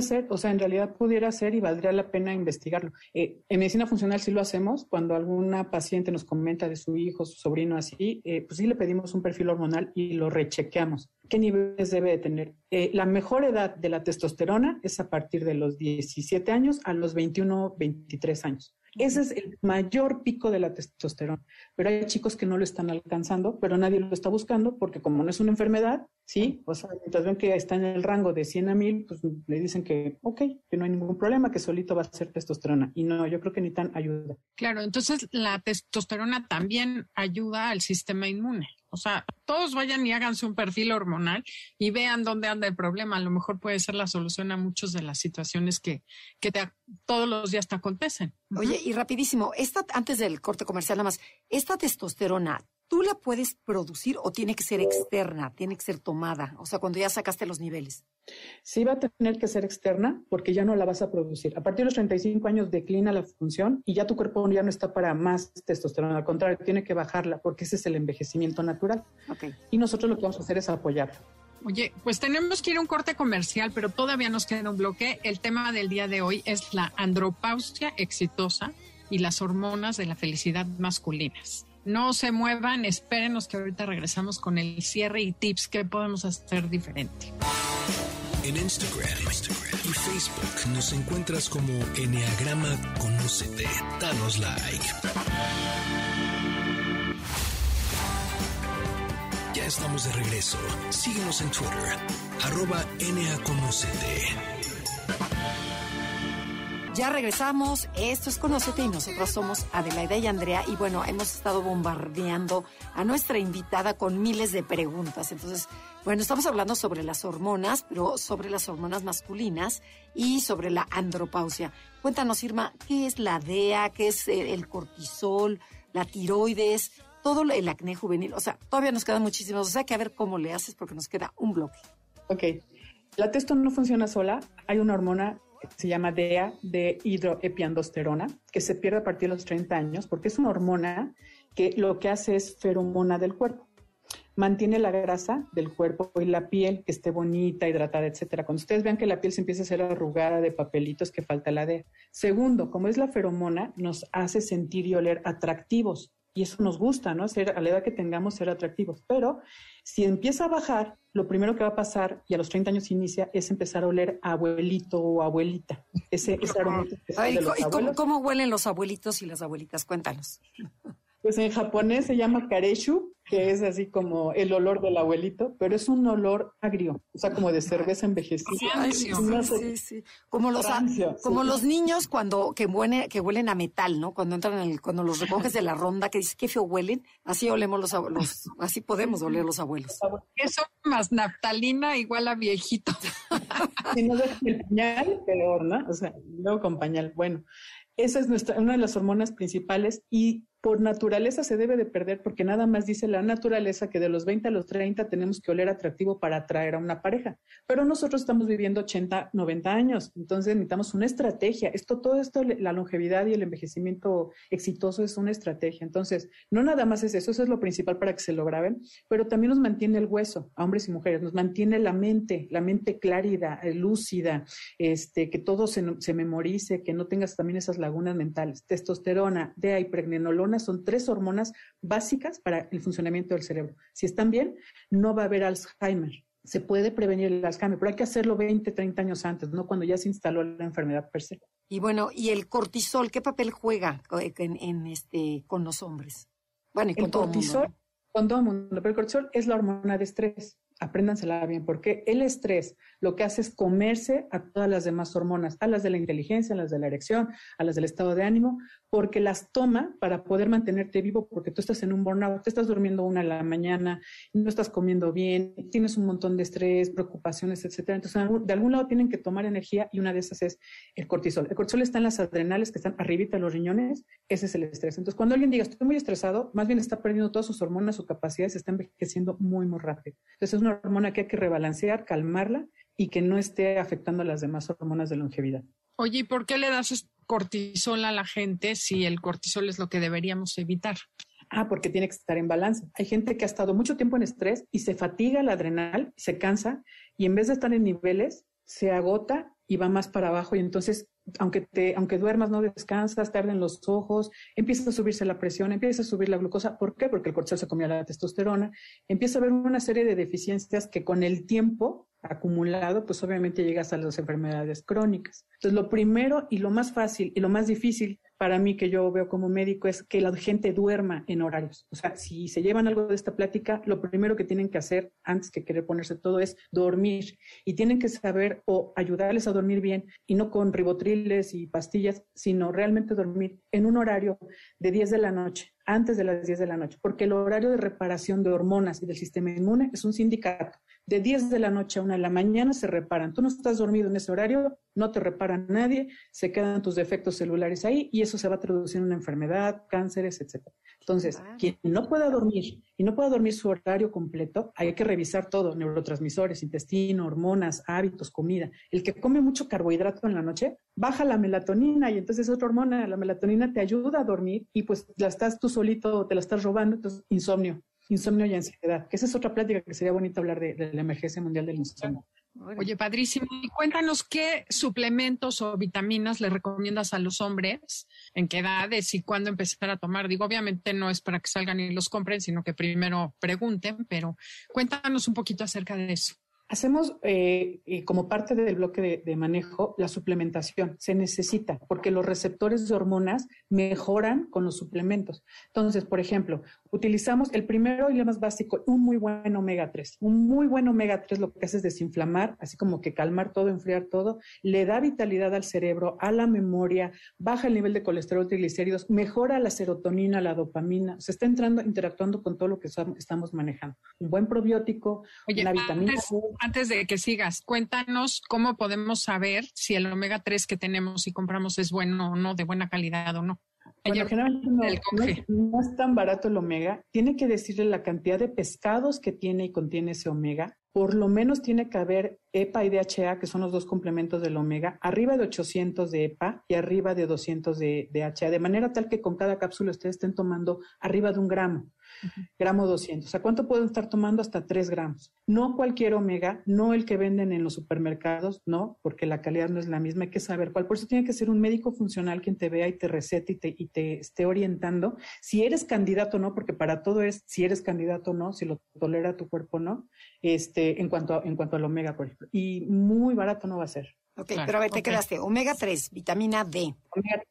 [SPEAKER 4] Ser, o sea, en realidad pudiera ser y valdría la pena investigarlo. Eh, en medicina funcional sí lo hacemos, cuando alguna paciente nos comenta de su hijo, su sobrino así, eh, pues sí le pedimos un perfil hormonal y lo rechequeamos. ¿Qué niveles debe de tener? Eh, la mejor edad de la testosterona es a partir de los 17 años a los 21, 23 años. Ese es el mayor pico de la testosterona. Pero hay chicos que no lo están alcanzando, pero nadie lo está buscando porque como no es una enfermedad, sí, o sea, mientras ven que está en el rango de 100 a 1000, pues le dicen que, ok, que no hay ningún problema, que solito va a ser testosterona. Y no, yo creo que ni tan ayuda.
[SPEAKER 3] Claro, entonces la testosterona también ayuda al sistema inmune. O sea, todos vayan y háganse un perfil hormonal y vean dónde anda el problema. A lo mejor puede ser la solución a muchas de las situaciones que, que todos los días te acontecen.
[SPEAKER 2] Oye, y rapidísimo, esta, antes del corte comercial nada más, esta testosterona, ¿tú la puedes producir o tiene que ser externa, tiene que ser tomada? O sea, cuando ya sacaste los niveles.
[SPEAKER 4] Sí va a tener que ser externa porque ya no la vas a producir. A partir de los 35 años declina la función y ya tu cuerpo ya no está para más testosterona. Al contrario, tiene que bajarla porque ese es el envejecimiento natural. Okay. Y nosotros lo que vamos a hacer es apoyarla.
[SPEAKER 3] Oye, pues tenemos que ir a un corte comercial, pero todavía nos queda un bloque. El tema del día de hoy es la andropausia exitosa y las hormonas de la felicidad masculinas. No se muevan, espérenos que ahorita regresamos con el cierre y tips que podemos hacer diferente.
[SPEAKER 1] En Instagram, y Facebook nos encuentras como Enneagrama Conócete. Danos like. Ya estamos de regreso. Síguenos en Twitter, arroba Conocete.
[SPEAKER 2] Ya regresamos, esto es Conocete y nosotros somos Adelaida y Andrea y bueno, hemos estado bombardeando a nuestra invitada con miles de preguntas. Entonces, bueno, estamos hablando sobre las hormonas, pero sobre las hormonas masculinas y sobre la andropausia. Cuéntanos, Irma, ¿qué es la DEA? ¿Qué es el cortisol? ¿La tiroides? Todo el acné juvenil. O sea, todavía nos quedan muchísimos. O sea, que a ver cómo le haces porque nos queda un bloque.
[SPEAKER 4] Ok. La testo no funciona sola. Hay una hormona se llama DEA, de hidroepiandosterona, que se pierde a partir de los 30 años, porque es una hormona que lo que hace es feromona del cuerpo. Mantiene la grasa del cuerpo y la piel que esté bonita, hidratada, etcétera. Cuando ustedes vean que la piel se empieza a hacer arrugada de papelitos, que falta la DEA. Segundo, como es la feromona, nos hace sentir y oler atractivos. Y eso nos gusta, ¿no? Ser, a la edad que tengamos, ser atractivos. Pero si empieza a bajar, lo primero que va a pasar, y a los 30 años inicia, es empezar a oler a abuelito o abuelita. Ese, ese aroma
[SPEAKER 2] ¿Y cómo, cómo, huelen los abuelitos y las abuelitas? Cuéntanos.
[SPEAKER 4] Pues en japonés se llama kareshu, que es así como el olor del abuelito, pero es un olor agrio, o sea, como de cerveza envejecida.
[SPEAKER 2] sí, sí, Como los, como los niños cuando que huelen, que huelen a metal, ¿no? Cuando entran en el, cuando los recoges de la ronda, que dices, qué feo huelen, así olemos los abuelos, así podemos oler los abuelos.
[SPEAKER 3] Eso más naftalina igual a viejito.
[SPEAKER 4] si no dejan el pañal, peor, ¿no? O sea, luego con pañal. Bueno, esa es nuestra, una de las hormonas principales y por naturaleza se debe de perder porque nada más dice la naturaleza que de los 20 a los 30 tenemos que oler atractivo para atraer a una pareja. Pero nosotros estamos viviendo 80, 90 años, entonces necesitamos una estrategia. Esto, todo esto, la longevidad y el envejecimiento exitoso es una estrategia. Entonces, no nada más es eso, eso es lo principal para que se lo graben, pero también nos mantiene el hueso, a hombres y mujeres, nos mantiene la mente, la mente clárida, eh, lúcida, este, que todo se, se memorice, que no tengas también esas lagunas mentales. Testosterona, DEA y pregnenolona son tres hormonas básicas para el funcionamiento del cerebro. Si están bien, no va a haber Alzheimer. Se puede prevenir el Alzheimer, pero hay que hacerlo 20, 30 años antes, no cuando ya se instaló la enfermedad per se.
[SPEAKER 2] Y bueno, ¿y el cortisol qué papel juega en, este, con los hombres?
[SPEAKER 4] Bueno, y con el todo cortisol, mundo, con todo el mundo, pero el cortisol es la hormona de estrés. apréndansela bien, porque el estrés lo que hace es comerse a todas las demás hormonas, a las de la inteligencia, a las de la erección, a las del estado de ánimo, porque las toma para poder mantenerte vivo, porque tú estás en un burnout, te estás durmiendo una a la mañana, no estás comiendo bien, tienes un montón de estrés, preocupaciones, etcétera. Entonces, de algún lado tienen que tomar energía y una de esas es el cortisol. El cortisol está en las adrenales que están arribita de los riñones, ese es el estrés. Entonces, cuando alguien diga, estoy muy estresado, más bien está perdiendo todas sus hormonas, su capacidad, se está envejeciendo muy, muy rápido. Entonces, es una hormona que hay que rebalancear, calmarla y que no esté afectando a las demás hormonas de longevidad.
[SPEAKER 3] Oye, ¿y por qué le das cortisol a la gente si el cortisol es lo que deberíamos evitar?
[SPEAKER 4] Ah, porque tiene que estar en balance. Hay gente que ha estado mucho tiempo en estrés y se fatiga la adrenal, se cansa y en vez de estar en niveles, se agota y va más para abajo y entonces aunque te aunque duermas no descansas, te arden los ojos, empieza a subirse la presión, empieza a subir la glucosa, ¿por qué? Porque el cortisol se comía la testosterona, empieza a haber una serie de deficiencias que con el tiempo acumulado, pues obviamente llegas a las enfermedades crónicas. Entonces, lo primero y lo más fácil y lo más difícil para mí que yo veo como médico es que la gente duerma en horarios. O sea, si se llevan algo de esta plática, lo primero que tienen que hacer antes que querer ponerse todo es dormir y tienen que saber o ayudarles a dormir bien y no con ribotriles y pastillas, sino realmente dormir en un horario de 10 de la noche antes de las 10 de la noche, porque el horario de reparación de hormonas y del sistema inmune es un sindicato de 10 de la noche a 1 de la mañana se reparan. Tú no estás dormido en ese horario, no te repara nadie, se quedan tus defectos celulares ahí y eso se va a traducir en una enfermedad, cánceres, etc. Entonces, quien no pueda dormir y no pueda dormir su horario completo, hay que revisar todo, neurotransmisores, intestino, hormonas, hábitos, comida. El que come mucho carbohidrato en la noche, baja la melatonina y entonces otra hormona, la melatonina te ayuda a dormir y pues la estás tú solito, te la estás robando, entonces insomnio insomnio y ansiedad, esa es otra plática que sería bonito hablar de, la emergencia mundial del insomnio.
[SPEAKER 3] Oye, padrísimo. Y cuéntanos qué suplementos o vitaminas le recomiendas a los hombres, en qué edades y cuándo empezar a tomar. Digo, obviamente no es para que salgan y los compren, sino que primero pregunten, pero cuéntanos un poquito acerca de eso.
[SPEAKER 4] Hacemos eh, como parte del bloque de, manejo la suplementación. Se necesita porque los receptores de hormonas mejoran con los suplementos. Entonces, por ejemplo, utilizamos el primero y el más básico, un muy buen omega 3. Un muy buen omega 3 lo que hace es desinflamar, así como que calmar todo, enfriar todo, le da vitalidad al cerebro, a la memoria, baja el nivel de colesterol, triglicéridos, mejora la serotonina, la dopamina. Se está entrando, interactuando con todo lo que estamos manejando. Un buen probiótico, una vitamina
[SPEAKER 3] antes de que sigas, cuéntanos cómo podemos saber si el omega 3 que tenemos y compramos es bueno o no, de buena calidad o no.
[SPEAKER 4] Bueno, generalmente no, es, tan barato el omega. Tiene que decirle la cantidad de pescados que tiene y contiene ese omega. Por lo menos tiene que haber EPA y DHA, que son los dos complementos del omega, arriba de 800 de EPA y arriba de 200 de DHA, de manera tal que con cada cápsula ustedes estén tomando arriba de un gramo gramo 200. O sea, ¿cuánto pueden estar tomando? Hasta 3 gramos. No cualquier omega, no el que venden en los supermercados, no, porque la calidad no es la misma. Hay que saber cuál. Por eso tiene que ser un médico funcional quien te vea y te recete y te, y te esté orientando. Si eres candidato o no, porque para todo es si eres candidato o no, si lo tolera tu cuerpo o no, este, en cuanto, en cuanto al omega, por ejemplo. Y muy barato no va a ser.
[SPEAKER 2] Ok, pero a ver, te quedaste. Omega 3, vitamina D. Omega,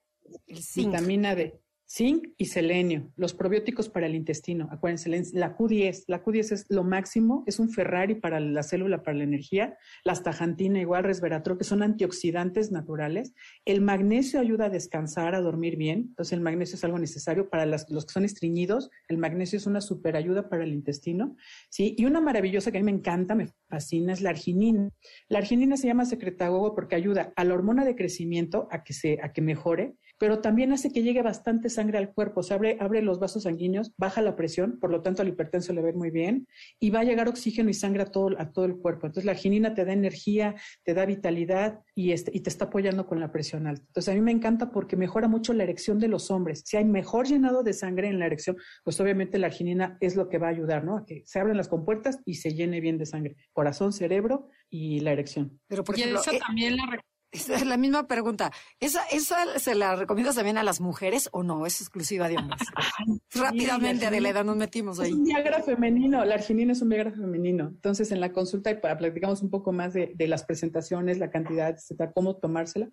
[SPEAKER 4] vitamina D zinc y selenio, los probióticos para el intestino. Acuérdense, la Q10, la Q10 es lo máximo, es un Ferrari para la célula, para la energía, la astaxantina igual, resveratrol, que son antioxidantes naturales. El magnesio ayuda a descansar, a dormir bien, entonces el magnesio es algo necesario para los que son estreñidos, el magnesio es una super ayuda para el intestino, ¿sí? Y una maravillosa que a mí me encanta, me fascina, es la arginina. La arginina se llama secretagogo porque ayuda a la hormona de crecimiento a que, se, a que mejore, pero también hace que llegue bastante sangre al cuerpo, se abre, abre los vasos sanguíneos, baja la presión, por lo tanto al hipertenso le ve muy bien y va a llegar oxígeno y sangre a todo, a todo el cuerpo. Entonces la arginina te da energía, te da vitalidad y, este, y te está apoyando con la presión alta. Entonces a mí me encanta porque mejora mucho la erección de los hombres. Si hay mejor llenado de sangre en la erección, pues obviamente la arginina es lo que va a ayudar, ¿no? A que se abran las compuertas y se llene bien de sangre. Corazón, cerebro y la erección.
[SPEAKER 3] Pero por ejemplo, eh, también la
[SPEAKER 2] es la misma pregunta. ¿Esa, ¿Esa se la recomiendas también a las mujeres o no? ¿Es exclusiva de hombres? Rápidamente, Adelaida, nos metimos ahí.
[SPEAKER 4] Es un Viagra femenino, la arginina es un Viagra femenino. Entonces, en la consulta platicamos un poco más de, las presentaciones, la cantidad, etcétera, cómo tomársela.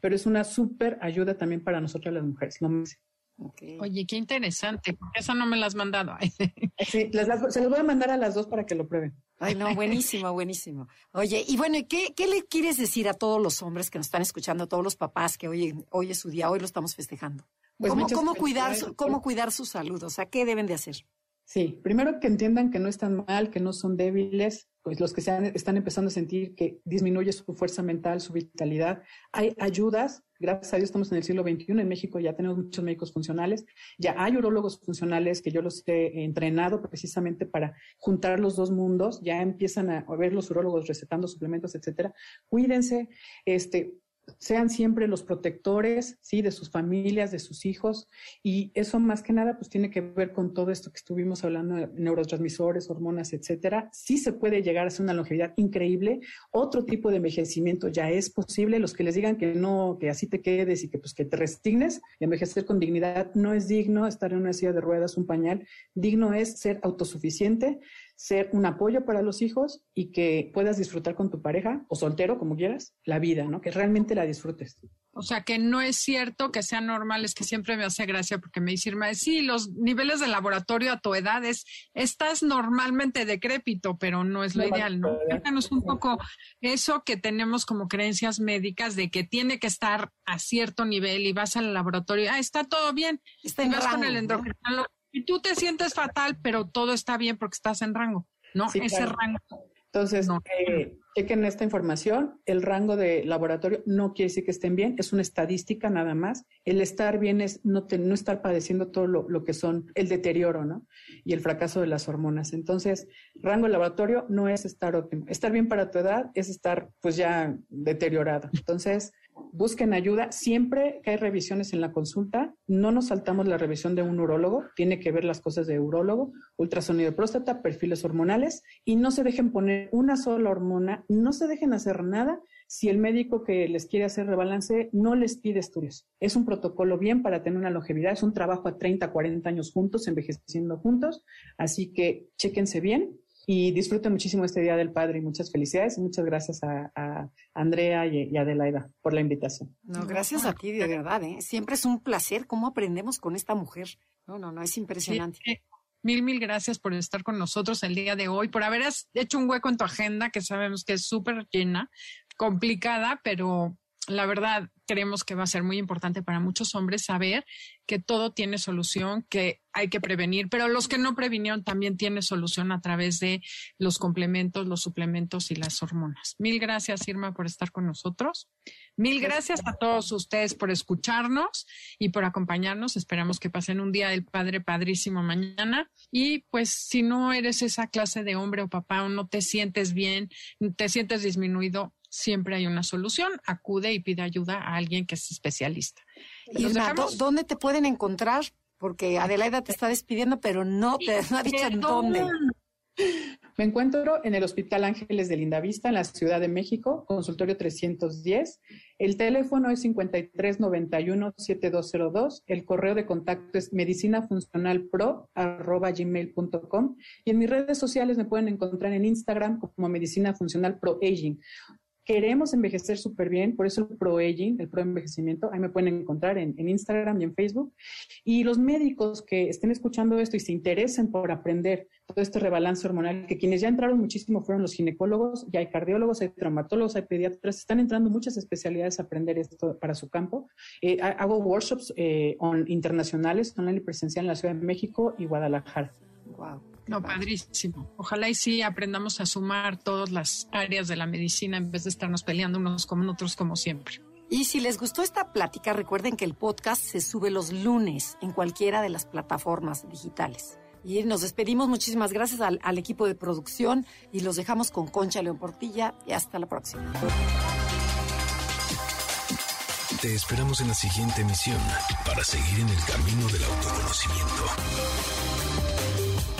[SPEAKER 4] Pero es una súper ayuda también para nosotras las mujeres. No
[SPEAKER 3] Oye, qué interesante. Esa no me la has mandado.
[SPEAKER 4] sí, se las voy a mandar a las dos para que lo prueben.
[SPEAKER 2] Ay, no, buenísimo, buenísimo. Oye, y bueno, ¿qué, ¿qué le quieres decir a todos los hombres que nos están escuchando, a todos los papás que hoy, hoy es su día, hoy lo estamos festejando? Pues ¿Cómo, cuidar, ¿Cómo cuidar su salud? O sea, ¿qué deben de hacer?
[SPEAKER 4] Sí, primero que entiendan que no están mal, que no son débiles, pues los que se están empezando a sentir que disminuye su fuerza mental, su vitalidad. Hay ayudas, gracias a Dios estamos en el siglo XXI, en México ya tenemos muchos médicos funcionales, ya hay urólogos funcionales que yo los he entrenado precisamente para juntar los dos mundos, ya empiezan a ver los urólogos recetando suplementos, etcétera. Cuídense, este, sean siempre los protectores, sí, de sus familias, de sus hijos, y eso más que nada, pues tiene que ver con todo esto que estuvimos hablando de neurotransmisores, hormonas, etcétera. Sí se puede llegar a hacer una longevidad increíble. Otro tipo de envejecimiento ya es posible. Los que les digan que no, que así te quedes y que pues que te resignes envejecer con dignidad, no es digno estar en una silla de ruedas, un pañal. Digno es ser autosuficiente, ser un apoyo para los hijos y que puedas disfrutar con tu pareja o soltero, como quieras, la vida, ¿no? Que realmente la disfrutes.
[SPEAKER 3] O sea, que no es cierto que sean normales, que siempre me hace gracia porque me dice Irma, sí, los niveles de laboratorio a tu edad es, estás normalmente decrépito, pero no es lo ideal, ¿no? Cuéntanos un poco eso que tenemos como creencias médicas de que tiene que estar a cierto nivel y vas al laboratorio, ah, está todo bien,
[SPEAKER 2] está y
[SPEAKER 3] vas con el endocrinólogo y tú te sientes fatal, pero todo está bien porque estás en rango, ¿no? Ese rango.
[SPEAKER 4] Entonces, eh, chequen esta información. El rango de laboratorio no quiere decir que estén bien, es una estadística nada más. El estar bien es no, no estar padeciendo todo lo, que son el deterioro, ¿no? Y el fracaso de las hormonas. Entonces, rango de laboratorio no es estar óptimo. Estar bien para tu edad es estar, pues ya deteriorado. Entonces, busquen ayuda. Siempre que hay revisiones en la consulta, no nos saltamos la revisión de un urólogo, tiene que ver las cosas de urólogo, ultrasonido de próstata, perfiles hormonales y no se dejen poner una sola hormona, no se dejen hacer nada si el médico que les quiere hacer rebalance no les pide estudios. Es un protocolo bien para tener una longevidad, es un trabajo a 30, 40 años juntos, envejeciendo juntos, así que chéquense bien y disfruten muchísimo este Día del Padre y muchas felicidades y muchas gracias a, Andrea y, Adelaida por la invitación.
[SPEAKER 2] No, gracias a ti, de verdad, ¿eh? Siempre es un placer cómo aprendemos con esta mujer. No, no, no, es impresionante.
[SPEAKER 3] Mil, mil gracias por estar con nosotros el día de hoy, por haber hecho un hueco en tu agenda, que sabemos que es súper llena, complicada, pero la verdad creemos que va a ser muy importante para muchos hombres saber que todo tiene solución, que hay que prevenir, pero los que no previnieron también tiene solución a través de los complementos, los suplementos y las hormonas. Mil gracias, Irma, por estar con nosotros. Mil gracias a todos ustedes por escucharnos y por acompañarnos. Esperamos que pasen un día del padre padrísimo mañana. Y pues si no eres esa clase de hombre o papá o no te sientes bien, te sientes disminuido, siempre hay una solución. Acude y pide ayuda a alguien que es especialista.
[SPEAKER 2] Y ¿dónde te pueden encontrar? Porque Adelaida te está despidiendo, pero no te ha dicho en dónde.
[SPEAKER 4] Me encuentro en el Hospital Ángeles de Lindavista, en la Ciudad de México, consultorio 310. El teléfono es 5391-7202. El correo de contacto es medicinafuncionalpro.gmail.com. Y en mis redes sociales me pueden encontrar en Instagram como Medicina Funcional Pro Aging queremos envejecer súper bien, por eso el pro-aging, el pro-envejecimiento, ahí me pueden encontrar en, Instagram y en Facebook. Y los médicos que estén escuchando esto y se interesen por aprender todo este rebalance hormonal, que quienes ya entraron muchísimo fueron los ginecólogos, ya hay cardiólogos, hay traumatólogos, hay pediatras, están entrando muchas especialidades a aprender esto para su campo. Eh, hago workshops eh, internacionales, online y presencial en la Ciudad de México y Guadalajara.
[SPEAKER 3] Wow. No, padrísimo. Ojalá y sí aprendamos a sumar todas las áreas de la medicina en vez de estarnos peleando unos con otros como siempre.
[SPEAKER 2] Y si les gustó esta plática, recuerden que el podcast se sube los lunes en cualquiera de las plataformas digitales. Y nos despedimos. Muchísimas gracias al, al equipo de producción y los dejamos con Concha León Portilla y hasta la próxima.
[SPEAKER 1] Te esperamos en la siguiente emisión para seguir en el camino del autoconocimiento.